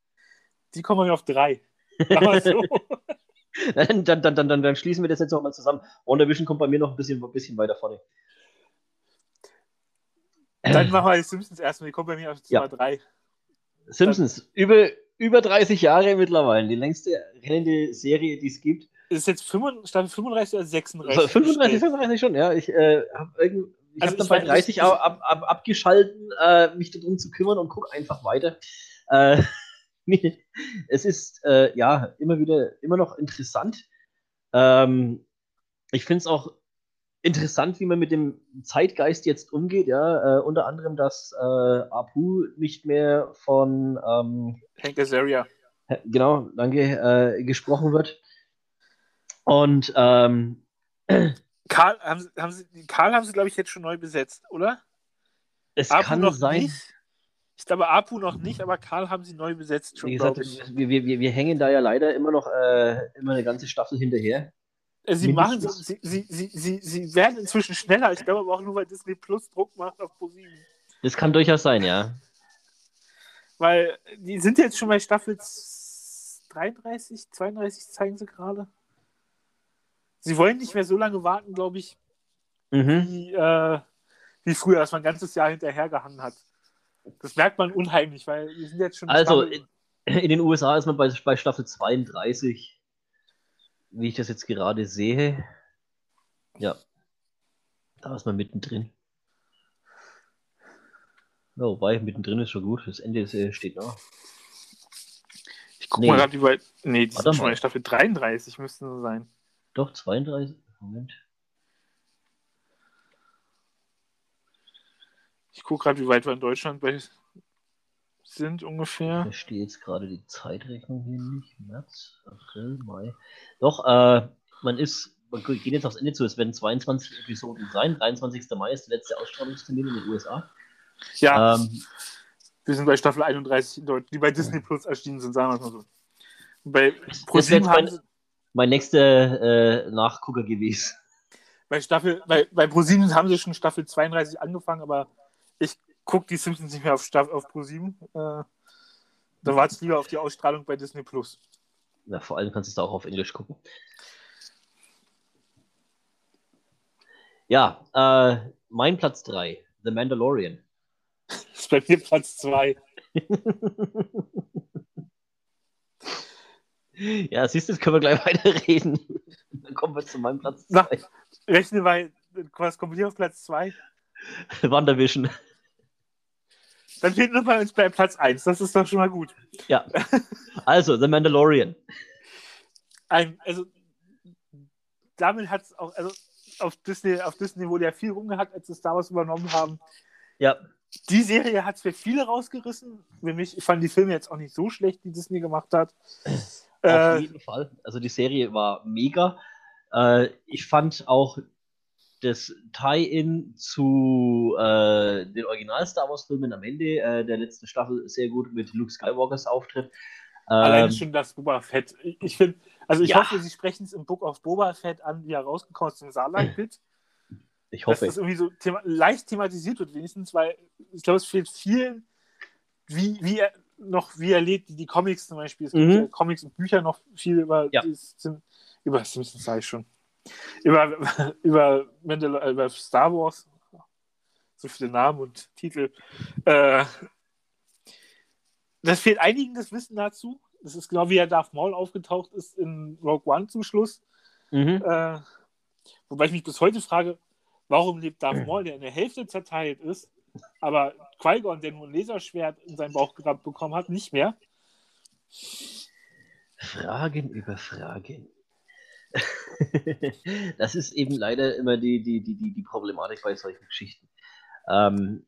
S2: Die kommen wir auf drei. Aber so.
S1: dann, dann, dann, dann, dann schließen wir das jetzt nochmal zusammen. WandaVision kommt bei mir noch ein bisschen, ein bisschen weiter vorne.
S2: Dann machen wir die Simpsons erstmal. Die kommen bei mir auf Nummer ja. drei.
S1: Simpsons, über, über 30 Jahre mittlerweile. Die längste rennende Serie, die es gibt.
S2: Ist jetzt 35, Staffel 35 oder 36? Also
S1: 35, 36 schon, ja. Ich äh, habe irgendwie. Ich also habe dann bei 30 ab, ab, ab, abgeschalten, äh, mich darum zu kümmern und gucke einfach weiter. Äh, es ist äh, ja immer wieder immer noch interessant. Ähm, ich finde es auch interessant, wie man mit dem Zeitgeist jetzt umgeht. Ja, äh, unter anderem, dass äh, Apu nicht mehr von ähm,
S2: Hank Azaria.
S1: Genau, danke, äh, gesprochen wird. Und ähm,
S2: Karl haben, haben sie, Karl haben sie, glaube ich, jetzt schon neu besetzt, oder?
S1: Es Apu kann sein.
S2: Nicht. Ich glaube, Apu noch nicht, aber Karl haben sie neu besetzt. Schon,
S1: Wie gesagt, wir, wir, wir hängen da ja leider immer noch äh, immer eine ganze Staffel hinterher.
S2: Äh, sie machen sie, sie, sie, sie, sie werden inzwischen schneller. Ich glaube aber auch nur, weil Disney Plus Druck macht auf ProSieben.
S1: Das kann durchaus sein, ja.
S2: Weil die sind jetzt schon bei Staffel 33, 32 zeigen sie gerade. Sie wollen nicht mehr so lange warten, glaube ich, mhm. wie, äh, wie früher, dass man ein ganzes Jahr hinterhergehangen hat. Das merkt man unheimlich, weil wir sind jetzt schon.
S1: Also in, in den USA ist man bei, bei Staffel 32 wie ich das jetzt gerade sehe, ja, da ist man mittendrin. Ja, wobei, mittendrin ist schon gut. Das Ende ist, äh, steht noch.
S2: Ich guck nee. mal gerade, wie weit. Nee, die sind schon mal Staffel 33 müssten so sein.
S1: Doch, 32. Moment.
S2: Ich gucke gerade, wie weit wir in Deutschland bei sind ungefähr.
S1: Ich verstehe jetzt gerade die Zeitrechnung hier nicht. März, April, Mai. Doch, äh, man ist, man geht jetzt aufs Ende zu, es werden 22 Episoden sein. 23. Mai ist der letzte Ausstrahlungstermin in den USA.
S2: Ja. Ähm, wir sind bei Staffel 31 in Deutschland, die bei Disney Plus erschienen sind, sagen wir es mal so. Bei
S1: ProSieben haben mein, nächster äh, Nachgucker gewesen.
S2: Bei Staffel, bei, bei ProSieben haben sie schon Staffel 32 angefangen, aber ich gucke die Simpsons nicht mehr auf, Staff, auf Pro7. Äh, da warte ich lieber auf die Ausstrahlung bei Disney Plus.
S1: Ja, vor allem kannst du es auch auf Englisch gucken. Ja, äh, mein Platz 3, The Mandalorian.
S2: Das ist bei mir Platz 2.
S1: ja, siehst du, jetzt können wir gleich weiterreden. Dann kommen wir zu meinem Platz 2.
S2: Rechne mal, was kommt hier auf Platz 2?
S1: WandaVision.
S2: Dann fehlt nur bei uns bei Platz 1. Das ist doch schon mal gut.
S1: Ja. Also, The Mandalorian.
S2: Ein, also, damit hat es auch, also auf Disney, auf Disney wurde ja viel rumgehackt, als sie Star Wars übernommen haben.
S1: Ja.
S2: Die Serie hat es für viele rausgerissen. Für mich, ich fand die Filme jetzt auch nicht so schlecht, die Disney gemacht hat.
S1: Auf äh, jeden Fall. Also die Serie war mega. Äh, ich fand auch das Tie-In zu äh, den Original-Star Wars-Filmen am Ende äh, der letzten Staffel sehr gut mit Luke Skywalkers Auftritt.
S2: Ähm, Allein schon das Boba Fett. Ich, finde, also ich ja. hoffe, sie sprechen es im Book of Boba Fett an, wie er rausgekommen ist im Saarland-Pit.
S1: Ich hoffe.
S2: Dass das irgendwie so thema leicht thematisiert wird, wenigstens, weil ich glaube, es fehlt vielen, wie, wie er noch, wie er lebt, die Comics zum Beispiel. Es gibt mhm. ja Comics und Bücher noch viel über, ja. die, über Simpsons, sage ich schon über, über, Mandal äh, über Star Wars, so viele Namen und Titel. Äh, das fehlt einigen das Wissen dazu. Das ist genau wie er Darth Maul aufgetaucht ist in Rogue One zum Schluss. Mhm. Äh, wobei ich mich bis heute frage, warum lebt Darth Maul, der in der Hälfte zerteilt ist, aber Qui-Gon, der nur ein Laserschwert in seinen Bauch gerammt bekommen hat, nicht mehr?
S1: Fragen über Fragen. das ist eben leider immer die, die, die, die, die Problematik bei solchen Geschichten. Ähm,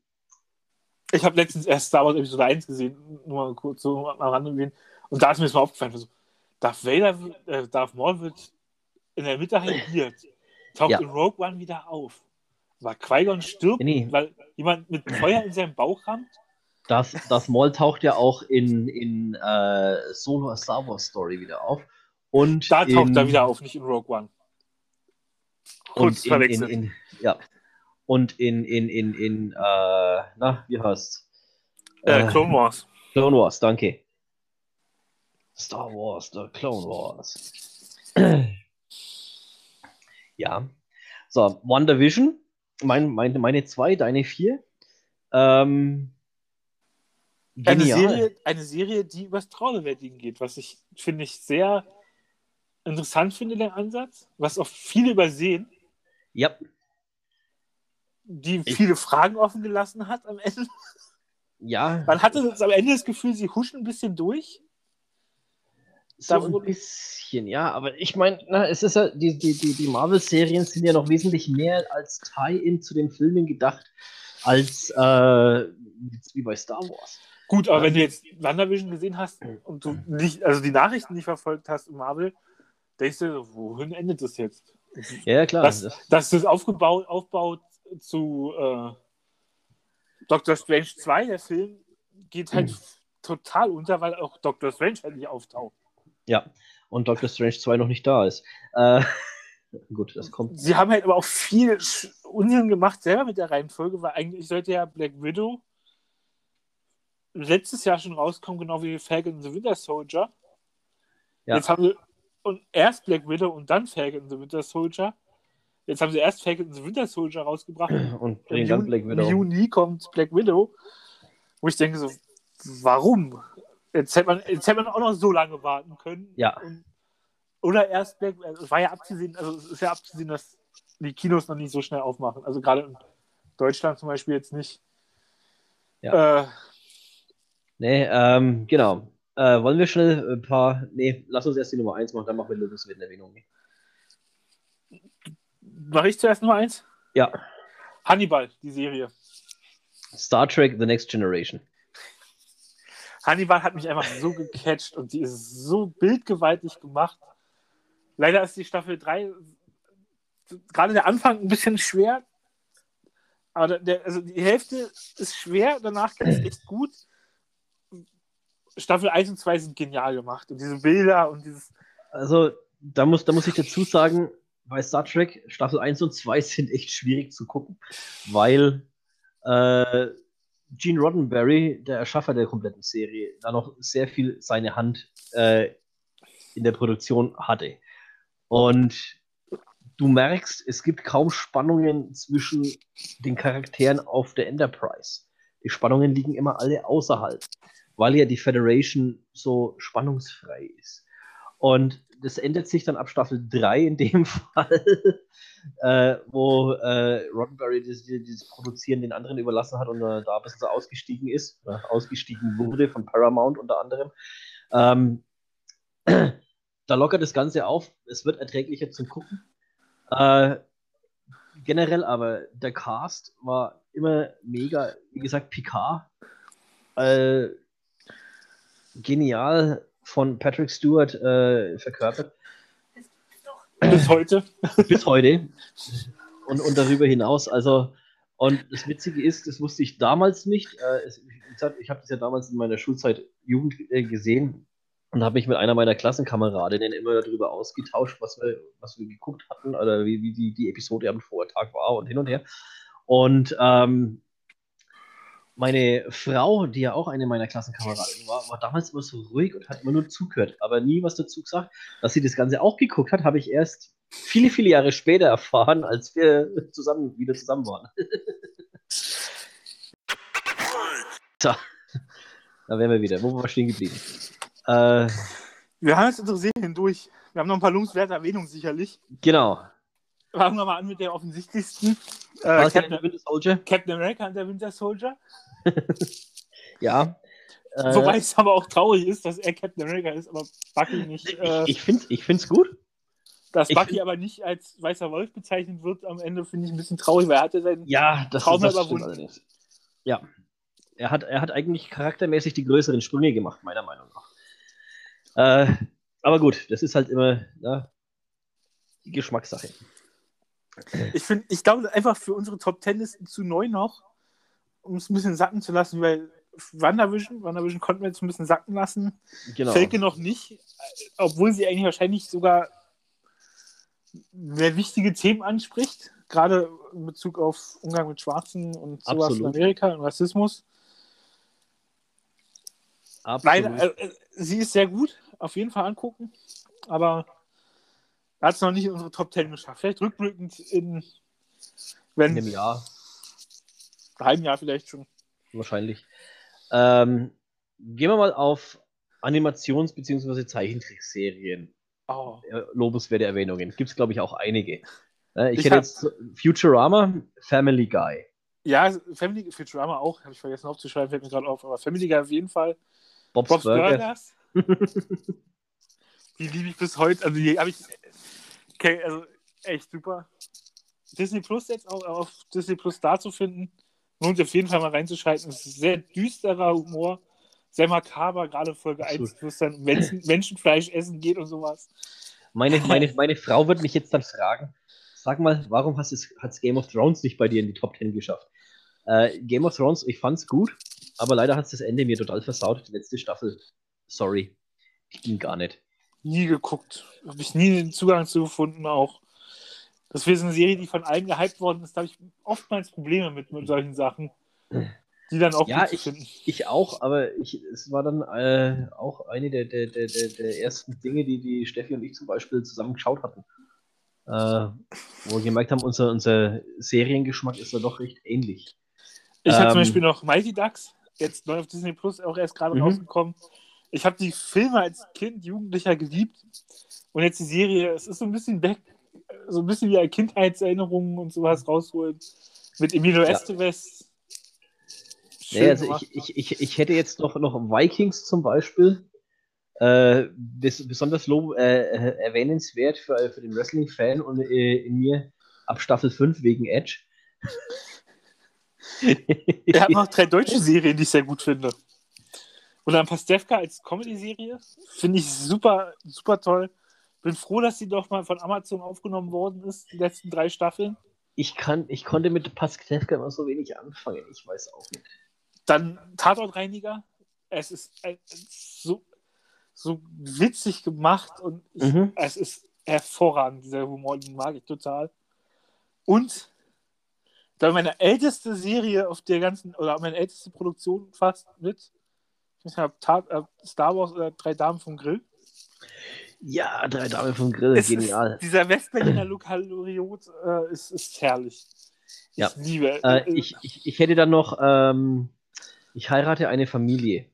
S2: ich habe letztens erst Star Wars Episode 1 gesehen, nur mal kurz so am Rande gehen. Und da ist mir das mal aufgefallen, so, Darth Vader, äh, Darth Maul wird in der Mitte halbiert, taucht ja. in Rogue One wieder auf. Aber Qui-Gon stirbt, nee. weil jemand mit Feuer in seinem Bauch rammt.
S1: Das, das Maul taucht ja auch in, in äh, Solo Star Wars Story wieder auf. Und
S2: da taucht in, er wieder auf, nicht in Rogue One.
S1: Kurz und in, in, ja. Und in, in, in, in, äh, na, wie heißt
S2: äh, äh, Clone Wars.
S1: Clone Wars, danke. Star Wars, The Clone Wars. ja. So, WandaVision. Mein, mein, meine zwei, deine vier. Ähm,
S2: eine, Serie, eine Serie, die übers Traumewältigen geht, was ich, finde ich, sehr interessant finde, der Ansatz, was auch viele übersehen.
S1: Ja.
S2: Die viele ich, Fragen offen gelassen hat am Ende.
S1: Ja.
S2: Man hatte am Ende das Gefühl, sie huschen ein bisschen durch.
S1: So ein bisschen, ja, aber ich meine, es ist ja, die, die, die, die Marvel-Serien sind ja noch wesentlich mehr als Tie-In zu den Filmen gedacht, als äh, wie bei Star Wars.
S2: Gut, aber ja. wenn du jetzt WandaVision gesehen hast und du nicht, also die Nachrichten nicht verfolgt hast im Marvel, denkst du, wohin endet das jetzt?
S1: Ja, klar.
S2: Dass, dass das aufgebaut, aufbaut zu äh, Doctor Strange 2, der Film, geht halt mhm. total unter, weil auch Doctor Strange halt nicht auftaucht.
S1: Ja, und Doctor Strange 2 noch nicht da ist. Äh, gut, das kommt.
S2: Sie haben halt aber auch viel Unsinn gemacht selber mit der Reihenfolge, weil eigentlich sollte ja Black Widow letztes Jahr schon rauskommen, genau wie Falcon and the Winter Soldier. Ja. Jetzt haben sie und erst Black Widow und dann Falcon and the Winter Soldier. Jetzt haben sie erst Falcon and the Winter Soldier rausgebracht.
S1: Und bringen dann Black Widow.
S2: Im Juni kommt Black Widow. Wo ich denke so, warum? Jetzt hätte man, jetzt hätte man auch noch so lange warten können.
S1: Ja.
S2: Und, oder erst also Es war ja abzusehen, also es ist ja abzusehen, dass die Kinos noch nicht so schnell aufmachen. Also gerade in Deutschland zum Beispiel jetzt nicht.
S1: Ja. Äh, nee, ähm, genau. Äh, wollen wir schnell ein paar. Nee, lass uns erst die Nummer 1 machen, dann machen wir Löwenswitten-Erwähnung.
S2: Mach ich zuerst Nummer 1?
S1: Ja.
S2: Hannibal, die Serie.
S1: Star Trek The Next Generation.
S2: Hannibal hat mich einfach so gecatcht und die ist so bildgewaltig gemacht. Leider ist die Staffel 3 gerade der Anfang ein bisschen schwer. Aber der, also die Hälfte ist schwer, danach geht es echt gut. Staffel 1 und 2 sind genial gemacht. Und diese Bilder und dieses.
S1: Also, da muss, da muss ich dazu sagen, bei Star Trek Staffel 1 und 2 sind echt schwierig zu gucken, weil äh, Gene Roddenberry, der Erschaffer der kompletten Serie, da noch sehr viel seine Hand äh, in der Produktion hatte. Und du merkst, es gibt kaum Spannungen zwischen den Charakteren auf der Enterprise. Die Spannungen liegen immer alle außerhalb, weil ja die Federation so spannungsfrei ist. Und das ändert sich dann ab Staffel 3 in dem Fall, äh, wo äh, Roddenberry dieses, Produzieren den anderen überlassen hat und äh, da ein bisschen ausgestiegen ist, ausgestiegen wurde von Paramount unter anderem. Ähm, da lockert das Ganze auf, es wird erträglicher zum Gucken. Äh, generell aber, der Cast war immer mega, wie gesagt, Picard. Äh, genial von Patrick Stewart äh, verkörpert.
S2: Bis heute.
S1: Bis heute. Und, und darüber hinaus. Also, und das Witzige ist, das wusste ich damals nicht. Äh, es, ich habe das ja damals in meiner Schulzeit Jugend äh, gesehen und habe mich mit einer meiner Klassenkameradinnen immer darüber ausgetauscht, was wir, was wir geguckt hatten oder wie, wie die, die Episode am Vortag war und hin und her. Und ähm, meine Frau, die ja auch eine meiner Klassenkameradinnen war, war damals immer so ruhig und hat immer nur zugehört, aber nie was dazu gesagt. Dass sie das Ganze auch geguckt hat, habe ich erst viele, viele Jahre später erfahren, als wir zusammen wieder zusammen waren. so. Da wären wir wieder. Wo waren wir stehen geblieben?
S2: Äh, wir haben jetzt unsere Serien durch. Wir haben noch ein paar lobenswerte Erwähnungen sicherlich.
S1: Genau.
S2: Fangen wir mal an mit der offensichtlichsten.
S1: Äh, Captain, der Winter Soldier?
S2: Captain America und der Winter Soldier.
S1: ja.
S2: Äh, Wobei es aber auch traurig ist, dass er Captain America ist, aber Bucky nicht.
S1: Äh, ich finde es gut.
S2: Dass ich Bucky aber nicht als weißer Wolf bezeichnet wird am Ende, finde ich ein bisschen traurig, weil er hatte seinen
S1: ja, das Traum ist, das überwunden. Ja. Er hat, er hat eigentlich charaktermäßig die größeren Sprünge gemacht, meiner Meinung nach. Äh, aber gut, das ist halt immer ja, die Geschmackssache.
S2: Ich finde, ich glaube einfach für unsere Top Ten ist zu neu noch, um es ein bisschen sacken zu lassen, weil WandaVision, WandaVision konnten wir jetzt ein bisschen sacken lassen. Genau. Felke noch nicht, obwohl sie eigentlich wahrscheinlich sogar mehr wichtige Themen anspricht, gerade in Bezug auf Umgang mit Schwarzen und sowas Absolut. in Amerika und Rassismus. Absolut. Leider, äh, sie ist sehr gut, auf jeden Fall angucken, aber er hat es noch nicht in unsere Top 10 geschafft. Vielleicht rückblickend in, wenn,
S1: in einem Jahr.
S2: Halben Jahr vielleicht schon.
S1: Wahrscheinlich. Ähm, gehen wir mal auf Animations- bzw. Zeichentrickserien. Oh. Lobenswerte Erwähnungen. Gibt es, glaube ich, auch einige. Äh, ich, ich hätte jetzt Futurama, Family Guy.
S2: Ja, Family Futurama auch, habe ich vergessen aufzuschreiben, fällt mir gerade auf, aber Family Guy auf jeden Fall.
S1: Bob's, Bob's Burgers.
S2: Burgers. die liebe ich bis heute. Also die habe ich. Okay, also echt super. Disney Plus jetzt auch auf Disney Plus da zu finden. Lohnt auf jeden Fall mal reinzuschalten. Es ist sehr düsterer Humor, sehr makaber, gerade Folge Absolut. 1, wo es dann Menschen, Menschenfleisch essen geht und sowas.
S1: Meine, meine, meine Frau wird mich jetzt dann fragen, sag mal, warum hat es Game of Thrones nicht bei dir in die Top 10 geschafft? Äh, Game of Thrones, ich fand's gut, aber leider hat es das Ende mir total versaut. Die letzte Staffel, sorry, ging gar nicht.
S2: Nie geguckt. Habe ich nie den Zugang zu gefunden, auch. Das wäre so eine Serie, die von allen gehypt worden ist. Da habe ich oftmals Probleme mit, mit solchen Sachen. Die dann auch
S1: ja, ich, ich auch, aber ich, es war dann äh, auch eine der, der, der, der, ersten Dinge, die, die Steffi und ich zum Beispiel zusammen geschaut hatten. Äh, wo wir gemerkt haben, unser, unser Seriengeschmack ist da doch recht ähnlich.
S2: Ich ähm, habe zum Beispiel noch Mighty Ducks, jetzt neu auf Disney Plus, auch erst gerade mhm. rausgekommen. Ich habe die Filme als Kind, Jugendlicher geliebt. Und jetzt die Serie, es ist so ein bisschen weg, so ein bisschen wie Kindheitserinnerungen und sowas rausholen. Mit Emilio ja. Estevez.
S1: Nee, also ich, ich, ich, ich hätte jetzt noch, noch Vikings zum Beispiel. Äh, bes besonders lob, äh, äh, erwähnenswert für, für den Wrestling-Fan und äh, in mir ab Staffel 5 wegen Edge.
S2: er hat noch drei deutsche Serien, die ich sehr gut finde. Und dann Pastewka als Comedy-Serie finde ich super, super toll. Bin froh, dass sie doch mal von Amazon aufgenommen worden ist, die letzten drei Staffeln.
S1: Ich, kann, ich konnte mit Pastewka immer so wenig anfangen, ich weiß auch nicht.
S2: Dann Tatortreiniger. Es ist, so, so witzig gemacht und ich, mhm. es ist hervorragend, dieser Humor, den mag ich total. Und dann meine älteste Serie auf der ganzen, oder meine älteste Produktion fast mit, ich weiß nicht, äh, Star Wars oder Drei Damen vom Grill.
S1: Ja, Drei Damen vom Grill, es genial.
S2: Ist, dieser Westberliner Lokaloriot äh, ist, ist herrlich.
S1: Ich ja. liebe. Äh, ich, ich, ich hätte dann noch, ähm, ich heirate eine Familie.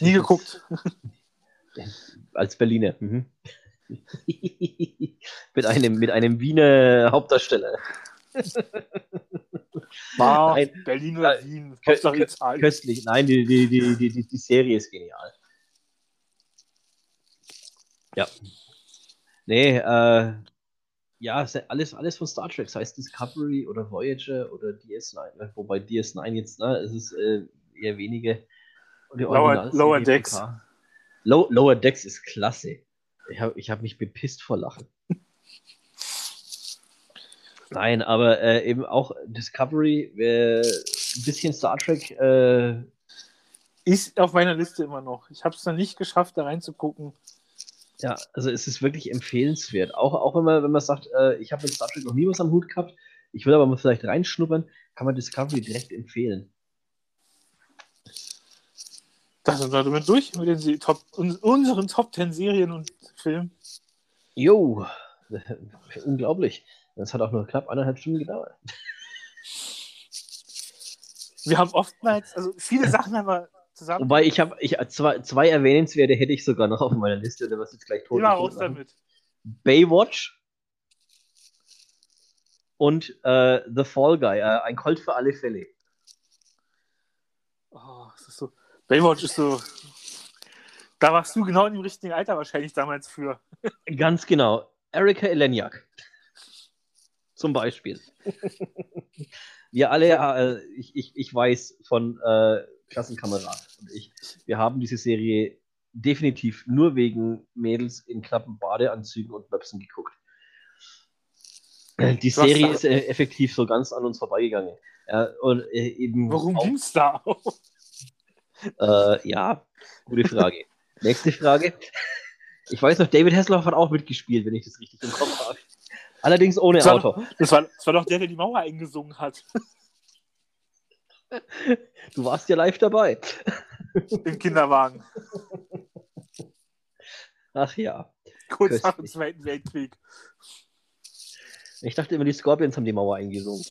S2: Nie geguckt.
S1: Als Berliner. Mhm. mit, einem, mit einem Wiener Hauptdarsteller.
S2: Wow, Nein, Berlin oder Wien.
S1: Kö kö köstlich. Nein, die, die, die, die, die Serie ist genial. Ja. Nee, äh, ja, alles, alles von Star Trek, sei es Discovery oder Voyager oder DS9, ne? wobei DS9 jetzt, ne, es ist äh, eher wenige.
S2: Lower, Lower Decks.
S1: Low, Lower Decks ist klasse. Ich habe ich hab mich bepisst vor Lachen. Nein, aber äh, eben auch Discovery, äh, ein bisschen Star Trek. Äh,
S2: ist auf meiner Liste immer noch. Ich habe es noch nicht geschafft, da reinzugucken.
S1: Ja, also es ist wirklich empfehlenswert. Auch, auch wenn man, wenn man sagt, äh, ich habe mit Star Trek noch nie was am Hut gehabt, ich will aber mal vielleicht reinschnuppern, kann man Discovery direkt empfehlen.
S2: Da sind wir damit durch mit den Top, unseren Top 10 Serien und Filmen.
S1: Jo, unglaublich. Das hat auch nur knapp eineinhalb Stunden gedauert.
S2: Wir haben oftmals, also viele Sachen haben wir zusammen.
S1: Wobei ich habe, ich, zwei, zwei erwähnenswerte hätte ich sogar noch auf meiner Liste, oder was jetzt gleich tot
S2: Ja, raus damit.
S1: Baywatch und äh, The Fall Guy, äh, ein Colt für alle Fälle.
S2: Oh, das ist so. Baywatch ist so. Da warst du genau in dem richtigen Alter wahrscheinlich damals für.
S1: Ganz genau. Erika Eleniak. Zum Beispiel. wir alle, äh, ich, ich, ich weiß von äh, Klassenkameraden und ich, wir haben diese Serie definitiv nur wegen Mädels in knappen Badeanzügen und Möpsen geguckt. Die Serie ist äh, effektiv so ganz an uns vorbeigegangen. Ja, und, äh, eben
S2: Warum ging es da?
S1: Äh, ja, gute Frage. Nächste Frage. Ich weiß noch, David Hasselhoff hat auch mitgespielt, wenn ich das richtig im Kopf habe. Allerdings ohne
S2: das
S1: Auto.
S2: Das, war, das war doch der, der die Mauer eingesungen hat.
S1: Du warst ja live dabei.
S2: Im Kinderwagen.
S1: Ach ja.
S2: Kurz nach dem Zweiten Weltkrieg.
S1: Ich dachte immer, die Scorpions haben die Mauer eingesungen.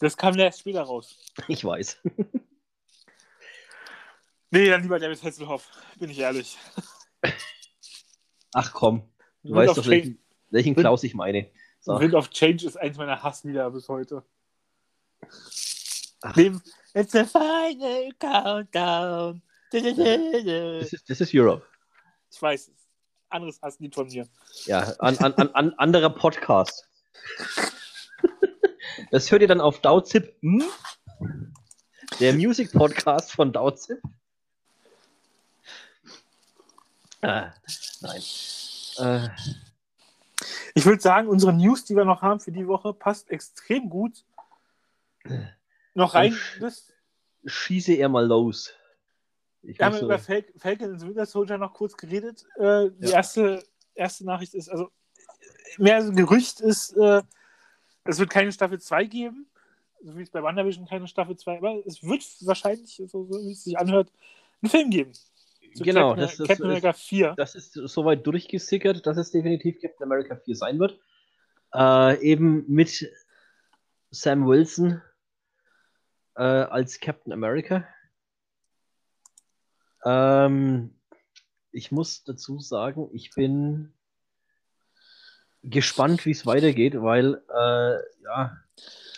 S2: Das kam erst später raus.
S1: Ich weiß.
S2: nee, dann lieber David Hasselhoff, bin ich ehrlich.
S1: Ach komm, du Wind weißt doch, welchen, welchen Klaus ich meine.
S2: So. Wind of Change ist eins meiner Hasslieder bis heute. Ach. Neben It's the final countdown.
S1: Das ist, das ist Europe.
S2: Ich weiß, anderes Hasslied von mir.
S1: Ja, an, an, an, anderer Podcast. Das hört ihr dann auf Dauzip. Hm? Der Music Podcast von Dauzip. Ah, nein. Äh.
S2: Ich würde sagen, unsere News, die wir noch haben für die Woche, passt extrem gut. Noch rein.
S1: Das schieße er mal los.
S2: Ich wir haben über Fal Falcon the Winter Soldier noch kurz geredet. Äh, die ja. erste, erste Nachricht ist, also mehr so ein Gerücht ist, äh, es wird keine Staffel 2 geben, so wie es bei WandaVision keine Staffel 2, aber es wird wahrscheinlich, so, so wie es sich anhört, einen Film geben.
S1: Zu genau, Captain, das, Captain America 4. Das ist soweit durchgesickert, dass es definitiv Captain America 4 sein wird. Äh, eben mit Sam Wilson äh, als Captain America. Ähm, ich muss dazu sagen, ich bin gespannt, wie es weitergeht, weil äh, ja,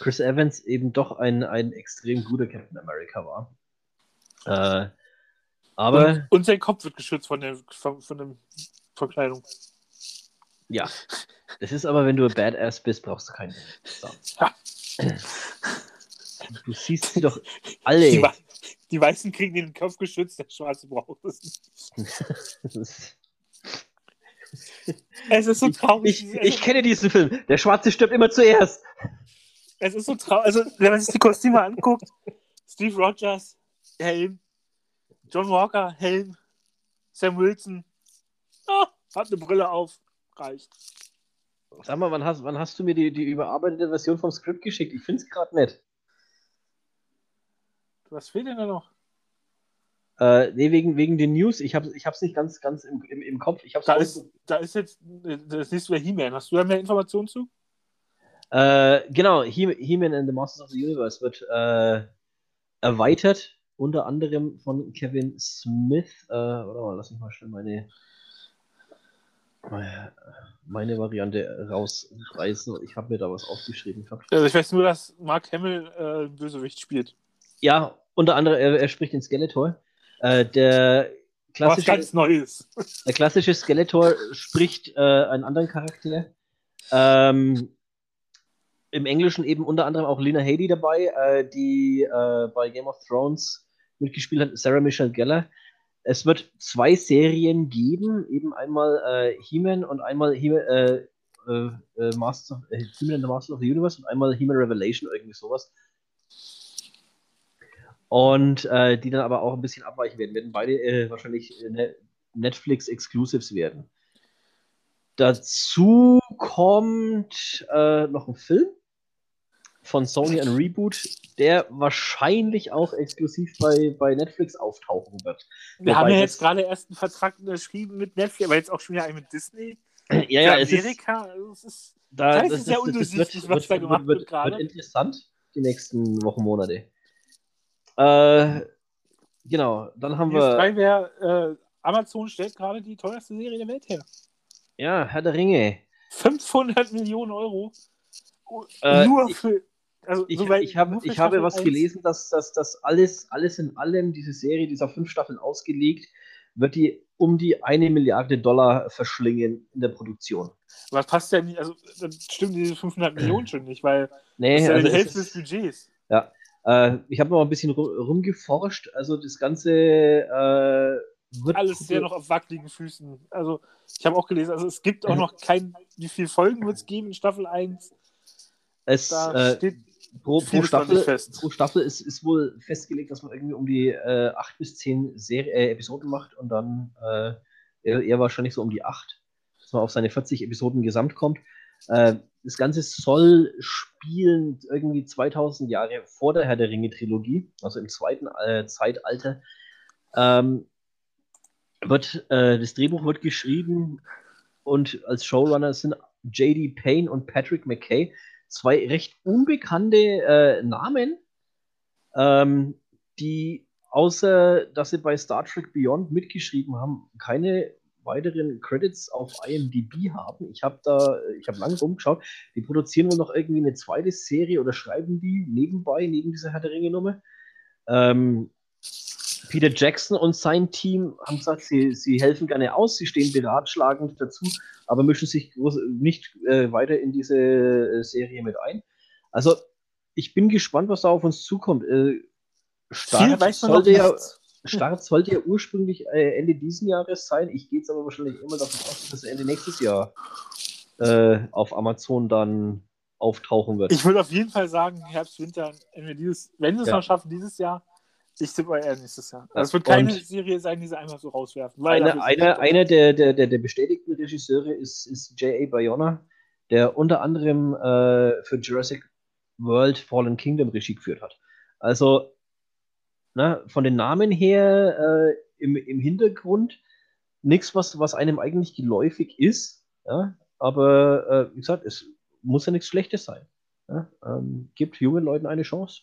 S1: Chris Evans eben doch ein, ein extrem guter Captain America war. Äh, aber
S2: und, und, sein Kopf wird geschützt von der von, von der Verkleidung.
S1: Ja, das ist aber, wenn du ein Badass bist, brauchst du keinen. So. Ja. Du siehst sie doch alle.
S2: Die, die Weißen kriegen den Kopf geschützt, der Schwarze braucht es nicht. Es ist so traurig.
S1: Ich, ich, kenne diesen Film. Der Schwarze stirbt immer zuerst.
S2: Es ist so traurig. Also, wenn man sich die Kostüme anguckt, Steve Rogers, Helm, John Walker, Helm, Sam Wilson, oh, hat eine Brille auf, reicht.
S1: Sag mal, wann hast, wann hast du mir die, die überarbeitete Version vom Skript geschickt? Ich finde es gerade nett.
S2: Was fehlt denn da noch?
S1: Äh, nee, wegen, wegen den News. Ich habe es nicht ganz, ganz im, im, im Kopf. Ich
S2: da, ist, da ist jetzt das nächste wieder He-Man. Hast du da mehr Informationen zu?
S1: Äh, genau, He-Man and the Masters of the Universe wird äh, erweitert, unter anderem von Kevin Smith. Äh, oder mal, lass mich mal schnell meine, meine Variante rausreißen. Ich habe mir da was aufgeschrieben.
S2: Also ich weiß nur, dass Mark Hamill äh, Bösewicht spielt.
S1: Ja, unter anderem, er, er spricht den Skeletor. Äh, der klassische,
S2: Was ganz Neues.
S1: Der klassische Skeletor spricht äh, einen anderen Charakter. Ähm, Im Englischen eben unter anderem auch Lena Headey dabei, äh, die äh, bei Game of Thrones mitgespielt hat, Sarah Michelle Geller. Es wird zwei Serien geben, eben einmal äh, He-Man und einmal He äh, äh, Master, He-Man and the Master of the Universe und einmal He-Man Revelation, irgendwie sowas und äh, die dann aber auch ein bisschen abweichen werden. Werden beide äh, wahrscheinlich äh, ne-, Netflix-Exclusives werden. Dazu kommt äh, noch ein Film von Sony, ein Reboot, der wahrscheinlich auch exklusiv bei, bei Netflix auftauchen wird.
S2: Wir Wobei haben ja jetzt gerade erst einen Vertrag unterschrieben mit Netflix, aber jetzt auch schon wieder einen mit Disney.
S1: Ja, ja, es
S2: Amerika,
S1: ist,
S2: es ist,
S1: da, das, ist sehr undurchsichtig, was da gemacht wird, wird, wird, wird interessant die nächsten Wochen, Monate. Äh, genau, dann haben wir.
S2: 3 wäre, äh, Amazon stellt gerade die teuerste Serie der Welt her.
S1: Ja, Herr der Ringe.
S2: 500 Millionen Euro. Äh, nur für.
S1: Also, ich, so ich, hab, ich habe was 1. gelesen, dass, dass, dass alles, alles in allem, diese Serie, dieser fünf Staffeln ausgelegt, wird die um die eine Milliarde Dollar verschlingen in der Produktion.
S2: Was passt ja nicht, also dann stimmt diese 500 Millionen schon nicht, weil
S1: nee, das ist ja
S2: also die Hälfte des Budgets.
S1: Ja, äh, ich habe noch ein bisschen rumgeforscht. Also das Ganze äh,
S2: wird. Alles sehr noch auf wackeligen Füßen. Also ich habe auch gelesen, also es gibt auch noch kein. Wie viele Folgen wird es geben in Staffel 1?
S1: Es da äh, steht pro, pro, Staffel, pro Staffel ist, ist wohl festgelegt, dass man irgendwie um die äh, 8 bis 10 Serie, äh, Episoden macht und dann äh, eher, eher wahrscheinlich so um die 8, dass man auf seine 40 Episoden gesamt kommt. Äh, das Ganze soll spielen irgendwie 2000 Jahre vor der Herr der Ringe-Trilogie, also im zweiten äh, Zeitalter. Ähm, wird, äh, das Drehbuch wird geschrieben und als Showrunner sind J.D. Payne und Patrick McKay, zwei recht unbekannte äh, Namen, ähm, die außer dass sie bei Star Trek Beyond mitgeschrieben haben, keine weiteren Credits auf IMDb haben. Ich habe da, ich habe lange rumgeschaut. Die produzieren wohl noch irgendwie eine zweite Serie oder schreiben die nebenbei, neben dieser Herr der Ringe Nummer. Ähm, Peter Jackson und sein Team haben gesagt, sie, sie helfen gerne aus, sie stehen beratschlagend dazu, aber mischen sich nicht äh, weiter in diese äh, Serie mit ein. Also, ich bin gespannt, was da auf uns zukommt. Äh, Start, sollte ja, Start sollte ja ursprünglich äh, Ende diesen Jahres sein. Ich gehe jetzt aber wahrscheinlich immer davon aus, dass Ende nächstes Jahr äh, auf Amazon dann auftauchen wird.
S2: Ich würde auf jeden Fall sagen, Herbst, Winter, dieses, wenn sie es ja. noch schaffen, dieses Jahr, ich tippe eher nächstes Jahr. Also es wird keine und Serie sein, die sie einfach so rauswerfen.
S1: Einer eine, eine der, der, der, der bestätigten Regisseure ist, ist J.A. Bayona, der unter anderem äh, für Jurassic World Fallen Kingdom Regie geführt hat. Also ne, von den Namen her äh, im, im Hintergrund nichts, was, was einem eigentlich geläufig ist. Ja? Aber äh, wie gesagt, es muss ja nichts Schlechtes sein. Ja? Ähm, gibt jungen Leuten eine Chance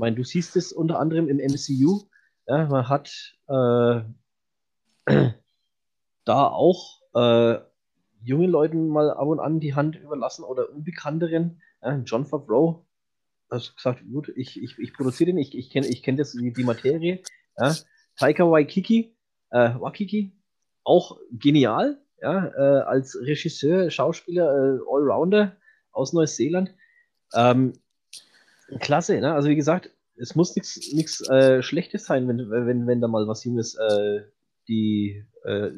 S1: meine, du siehst es unter anderem im MCU. Ja, man hat äh, da auch äh, jungen Leuten mal ab und an die Hand überlassen oder unbekannteren. Ja, John Favreau hat gesagt, gut, ich, ich, ich produziere den, ich, ich kenne ich kenn das, die, die Materie. Ja. Taika Waikiki, äh, Wakiki, auch genial, ja, äh, als Regisseur, Schauspieler, äh, Allrounder aus Neuseeland. Ähm, klasse, ne? Also wie gesagt, es muss nichts äh, Schlechtes sein, wenn, wenn, wenn da mal was Junges äh, die äh,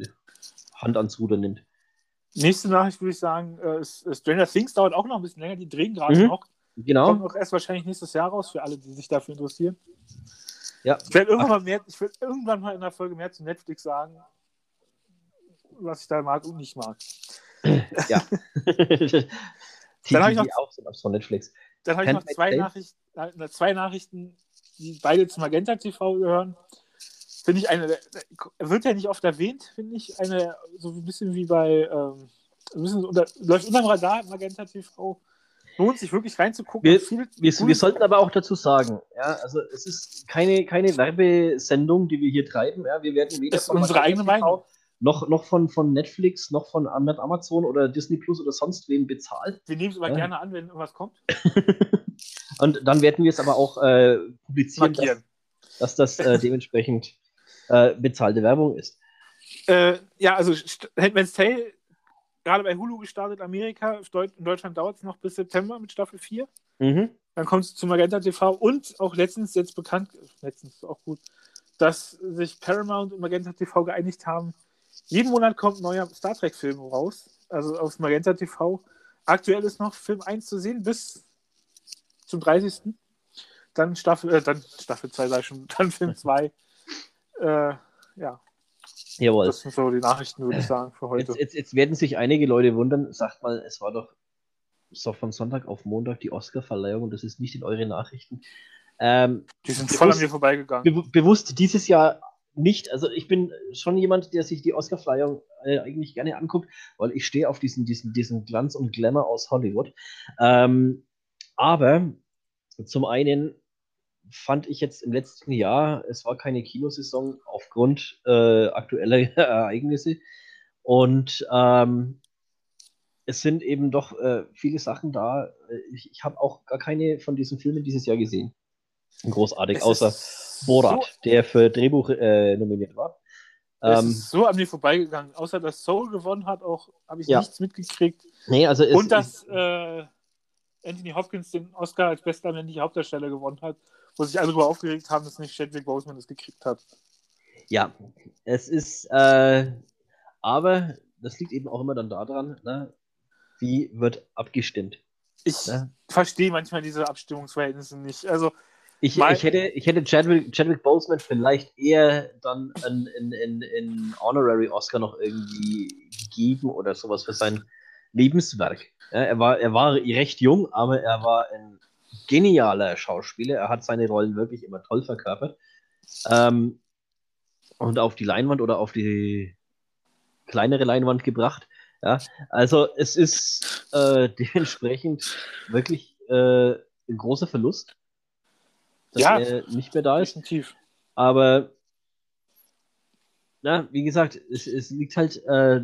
S1: Hand ans Ruder nimmt.
S2: Nächste Nachricht würde ich sagen, äh, Stranger Things dauert auch noch ein bisschen länger, die drehen gerade mhm. noch.
S1: Genau.
S2: Kommt auch erst wahrscheinlich nächstes Jahr raus, für alle, die sich dafür interessieren. Ja. Ich werde irgendwann, mal mehr, ich werde irgendwann mal in der Folge mehr zu Netflix sagen, was ich da mag und nicht mag.
S1: Ja.
S2: Dann habe ich noch, auch so von Netflix. Dann habe ich noch zwei Nachrichten, äh, zwei Nachrichten, die beide zu Magenta TV gehören. Finde ich eine, wird ja nicht oft erwähnt, finde ich, eine, so ein bisschen wie bei, ähm, ein bisschen unter, läuft unter dem Radar Magenta TV. Lohnt sich wirklich reinzugucken.
S1: Wir, wir, wir, sollten aber auch dazu sagen, ja, also es ist keine, keine Werbesendung, die wir hier treiben. Ja, wir werden
S2: weder das ist unsere eigene Meinung
S1: noch, noch von, von Netflix, noch von Amazon oder Disney Plus oder sonst wem bezahlt.
S2: Wir nehmen es aber ja. gerne an, wenn irgendwas kommt.
S1: Und dann werden wir es aber auch äh, publizieren, dass, dass, das äh, dementsprechend äh, bezahlte Werbung ist.
S2: Äh, ja, also Handmaid's Tale gerade bei Hulu gestartet, Amerika. In Deutschland dauert es noch bis September mit Staffel 4. Mhm. Dann kommt es zu Magenta TV und auch letztens jetzt bekannt, letztens auch gut, dass sich Paramount und Magenta TV geeinigt haben, jeden Monat kommt ein neuer Star Trek-Film raus, also auf Magenta TV. Aktuell ist noch Film 1 zu sehen bis zum 30. Dann Staffel, äh, dann Staffel 2 sei schon, dann Film 2. äh, ja.
S1: Jawohl.
S2: Das sind so die Nachrichten, würde ich sagen, für heute.
S1: Jetzt, jetzt, jetzt, werden sich einige Leute wundern, sagt mal, es war doch so von Sonntag auf Montag die Oscar-Verleihung und das ist nicht in euren Nachrichten.
S2: Ähm, die sind voll an mir vorbeigegangen.
S1: Be bewusst dieses Jahr nicht, also ich bin schon jemand, der sich die Oscar-Verleihung äh, eigentlich gerne anguckt, weil ich stehe auf diesen, diesen, diesen Glanz und Glamour aus Hollywood. Ähm, aber zum einen fand ich jetzt im letzten Jahr, es war keine Kinosaison aufgrund äh, aktueller Ereignisse und ähm, es sind eben doch äh, viele Sachen da. Ich, ich habe auch gar keine von diesen Filmen dieses Jahr gesehen. Großartig, außer Borat, so der für Drehbuch äh, nominiert war.
S2: Es ähm, ist so an mir vorbeigegangen. Außer dass Soul gewonnen hat, auch habe ich ja. nichts mitgekriegt.
S1: Nee, also
S2: Und dass äh, Anthony Hopkins den Oscar als bester männlicher Hauptdarsteller gewonnen hat, wo sich alle darüber aufgeregt haben, dass nicht Chadwick Boseman das gekriegt hat.
S1: Ja, es ist, äh, aber das liegt eben auch immer dann daran, ne, wie wird abgestimmt.
S2: Ich ne? verstehe manchmal diese Abstimmungsverhältnisse nicht. Also
S1: ich, ich, hätte, ich hätte Chadwick, Chadwick Boseman vielleicht eher dann einen, einen, einen Honorary Oscar noch irgendwie gegeben oder sowas für sein Lebenswerk. Ja, er, war, er war recht jung, aber er war ein genialer Schauspieler. Er hat seine Rollen wirklich immer toll verkörpert. Ähm, und auf die Leinwand oder auf die kleinere Leinwand gebracht. Ja, also es ist äh, dementsprechend wirklich äh, ein großer Verlust, dass ja, er nicht mehr da ist. Definitiv. Aber na, wie gesagt, es, es liegt halt, äh,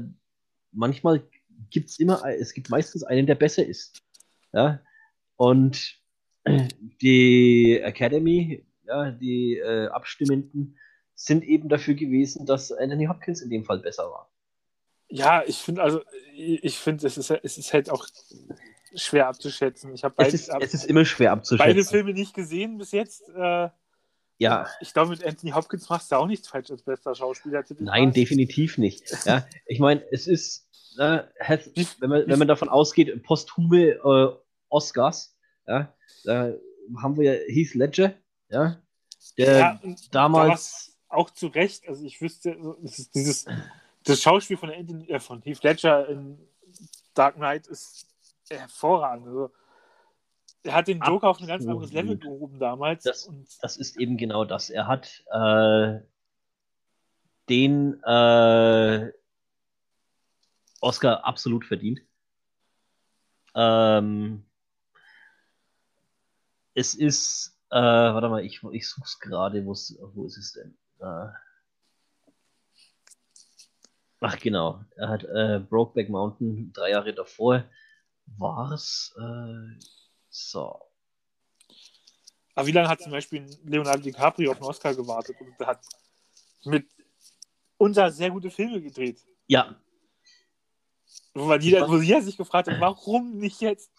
S1: manchmal gibt es immer, es gibt meistens einen, der besser ist. Ja, und die Academy, ja, die äh, Abstimmenden sind eben dafür gewesen, dass Anthony Hopkins in dem Fall besser war.
S2: Ja, ich finde also, ich finde, es ist, es ist halt auch schwer abzuschätzen. Ich beide,
S1: es, ist, es ist immer schwer abzuschätzen.
S2: Beide Filme nicht gesehen bis jetzt. Äh,
S1: ja.
S2: Ich glaube, mit Anthony Hopkins machst du auch nichts falsch als bester Schauspieler.
S1: Nein, definitiv nicht. Ja, ich meine, es ist, äh, wenn, man, wenn man davon ausgeht, posthume äh, Oscars, ja, da haben wir Heath Ledger, ja, der ja, damals.
S2: auch zu Recht, also ich wüsste, dieses das Schauspiel von, Anthony, äh, von Heath Ledger in Dark Knight ist hervorragend. Also, er hat den Joker Absolut. auf ein ganz anderes Level gehoben damals.
S1: Das, das ist eben genau das. Er hat äh, den äh, Oscar absolut verdient. Ähm, es ist, äh, warte mal, ich, ich suche es gerade, wo ist es denn? Äh, ach genau, er hat äh, Brokeback Mountain drei Jahre davor war es äh, so.
S2: Aber wie lange hat zum Beispiel Leonardo DiCaprio auf den Oscar gewartet und hat mit unser sehr gute Filme gedreht?
S1: Ja.
S2: Wo, jeder, wo jeder sich gefragt hat, warum nicht jetzt?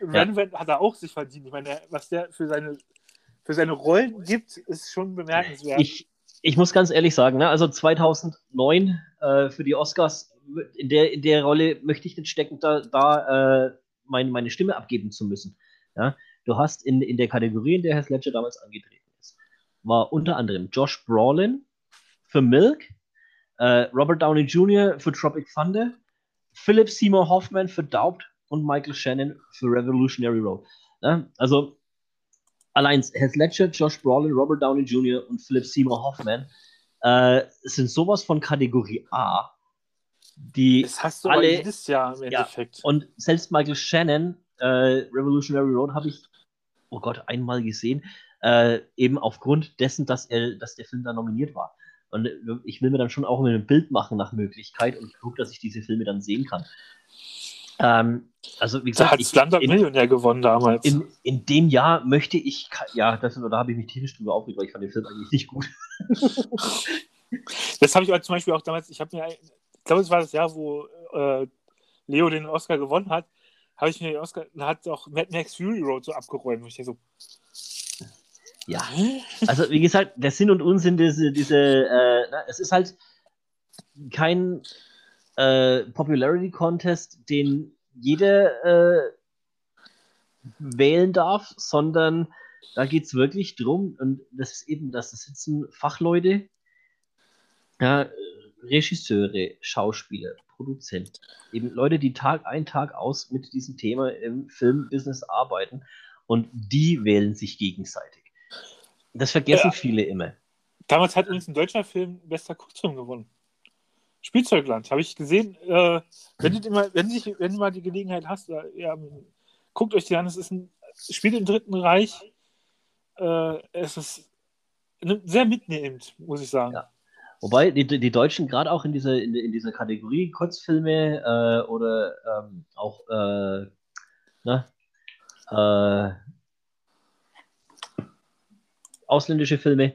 S2: Renwend ja. hat er auch sich verdient. Ich meine, was der für seine, für seine Rollen gibt, ist schon bemerkenswert.
S1: Ich, ich muss ganz ehrlich sagen, ne, also 2009 äh, für die Oscars, in der, in der Rolle möchte ich nicht stecken, da, da äh, mein, meine Stimme abgeben zu müssen. Ja? Du hast in, in der Kategorie, in der Heath Ledger damals angetreten ist, war unter anderem Josh Brolin für Milk, äh, Robert Downey Jr. für Tropic Thunder, Philip Seymour Hoffman für Doubt und Michael Shannon für Revolutionary Road. Ja? Also allein Heath Ledger, Josh Brolin, Robert Downey Jr. und Philip Seymour Hoffman äh, sind sowas von Kategorie A, die
S2: das hast du alle, jedes Jahr im Endeffekt.
S1: Ja, und selbst Michael Shannon, äh, Revolutionary Road, habe ich, oh Gott, einmal gesehen, äh, eben aufgrund dessen, dass, er, dass der Film da nominiert war. Und ich will mir dann schon auch ein Bild machen nach Möglichkeit und gucke, dass ich diese Filme dann sehen kann. Ähm, also wie gesagt,
S2: da hat Slumdog Millionär gewonnen damals.
S1: In, in dem Jahr möchte ich, ja, das, da habe ich mich tierisch drüber aufgeregt, weil ich fand den Film eigentlich nicht gut.
S2: das habe ich zum Beispiel auch damals, ich habe mir, glaube, es war das Jahr, wo äh, Leo den Oscar gewonnen hat, habe ich mir den Oscar, da hat auch Mad Max Fury Road so abgeräumt, und ich so,
S1: ja, also wie gesagt, der Sinn und Unsinn diese, diese äh, na, es ist halt kein äh, Popularity Contest, den jeder äh, wählen darf, sondern da geht es wirklich drum, und das ist eben, dass da sitzen Fachleute, ja, Regisseure, Schauspieler, Produzenten, eben Leute, die Tag ein, Tag aus mit diesem Thema im Filmbusiness arbeiten und die wählen sich gegenseitig. Das vergessen ja. viele immer.
S2: Damals hat übrigens ein deutscher Film bester Kurzfilm gewonnen. Spielzeugland, habe ich gesehen. Äh, wenn, du mal, wenn, dich, wenn du mal die Gelegenheit hast, äh, ja, guckt euch die an. Es ist ein Spiel im Dritten Reich. Äh, es ist sehr mitnehmend, muss ich sagen. Ja.
S1: Wobei die, die Deutschen gerade auch in dieser, in, in dieser Kategorie Kurzfilme äh, oder ähm, auch äh, na, äh, ausländische Filme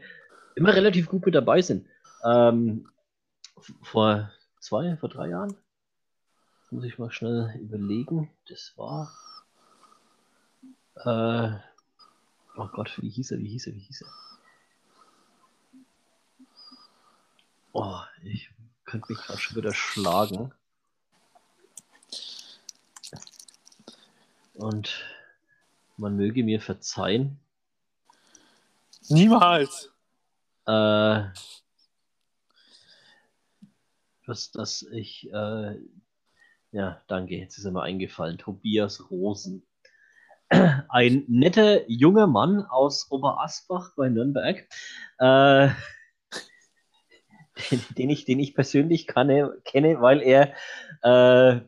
S1: immer relativ gut mit dabei sind. Ähm, vor zwei, vor drei Jahren. Muss ich mal schnell überlegen. Das war. Äh, oh Gott, wie hieß er, wie hieß er, wie hieß er? Oh, ich könnte mich gerade schon wieder schlagen. Und man möge mir verzeihen.
S2: Niemals.
S1: Äh, dass, dass ich, äh, ja, danke, jetzt ist er mir eingefallen, Tobias Rosen. Ein netter junger Mann aus Oberasbach bei Nürnberg, äh, den, ich, den ich persönlich kann, kenne, weil er äh,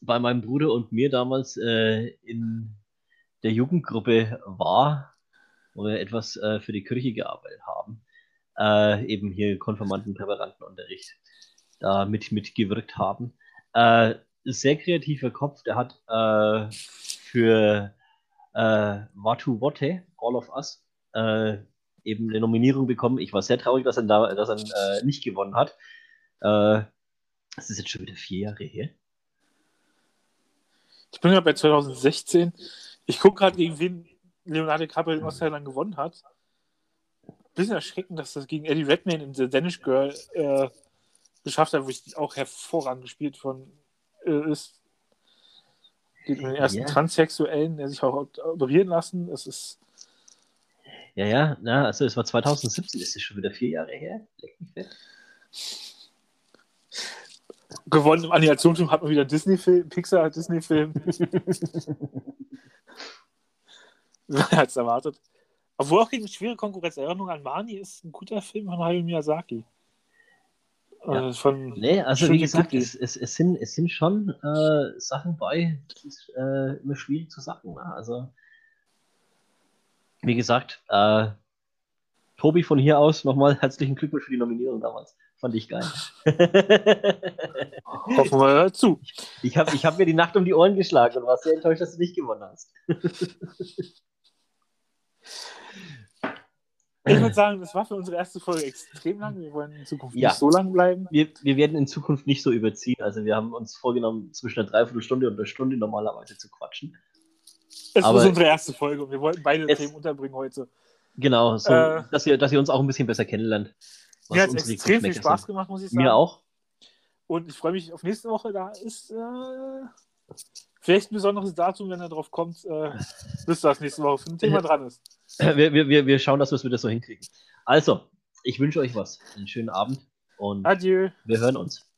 S1: bei meinem Bruder und mir damals äh, in der Jugendgruppe war, wo wir etwas äh, für die Kirche gearbeitet haben. Äh, eben hier Konformanten, Präparantenunterricht da mit, mitgewirkt haben. Äh, sehr kreativer Kopf, der hat äh, für Watu Wote, All of Us, eben eine Nominierung bekommen. Ich war sehr traurig, dass er, da, dass er äh, nicht gewonnen hat. Äh, das ist jetzt schon wieder vier Jahre her.
S2: Ich bin ja bei 2016. Ich gucke gerade, gegen wen Leonardo DiCaprio den Oscar dann gewonnen hat. Bisschen erschreckend, dass das gegen Eddie Redmayne in The Danish Girl äh, geschafft hat, wo ich auch hervorragend gespielt von äh, ist. Geht um den ersten yeah. Transsexuellen, der sich auch operieren lassen. Es ist.
S1: Ja, ja, na, also es war 2017, ist es schon wieder vier Jahre her. Leck mich fett.
S2: Gewonnen im Animationsfilm hat man wieder Disney-Film, Pixar-Disney-Film. als erwartet. Obwohl auch gegen schwere Konkurrenz. Erinnerung an Mani ist ein guter Film von Hayao Miyazaki.
S1: Ja. Äh, von nee, also wie gesagt, es, es, es, sind, es sind schon äh, Sachen bei, das ist äh, immer schwierig zu sagen. Ne? Also, wie gesagt, äh, Tobi von hier aus nochmal herzlichen Glückwunsch für die Nominierung damals. Fand ich geil.
S2: Hoffen wir zu.
S1: Ich habe ich hab mir die Nacht um die Ohren geschlagen und war sehr enttäuscht, dass du nicht gewonnen hast.
S2: Ich würde sagen, das war für unsere erste Folge extrem lang. Wir wollen in Zukunft ja. nicht so lang bleiben.
S1: Wir, wir werden in Zukunft nicht so überziehen. Also wir haben uns vorgenommen, zwischen einer Dreiviertelstunde und einer Stunde normalerweise zu quatschen.
S2: Es Aber ist unsere erste Folge und wir wollten beide Themen unterbringen heute.
S1: Genau, so, äh, dass, ihr, dass ihr uns auch ein bisschen besser kennenlernt.
S2: Mir hat extrem viel Spaß gemacht, muss ich sagen.
S1: Mir auch.
S2: Und ich freue mich auf nächste Woche. Da ist äh, vielleicht ein besonderes Datum, wenn er drauf kommt, äh, bis das nächste Woche für ein Thema dran ist.
S1: Wir, wir, wir schauen, dass wir es wieder so hinkriegen. Also, ich wünsche euch was. Einen schönen Abend und
S2: Adieu.
S1: wir hören uns.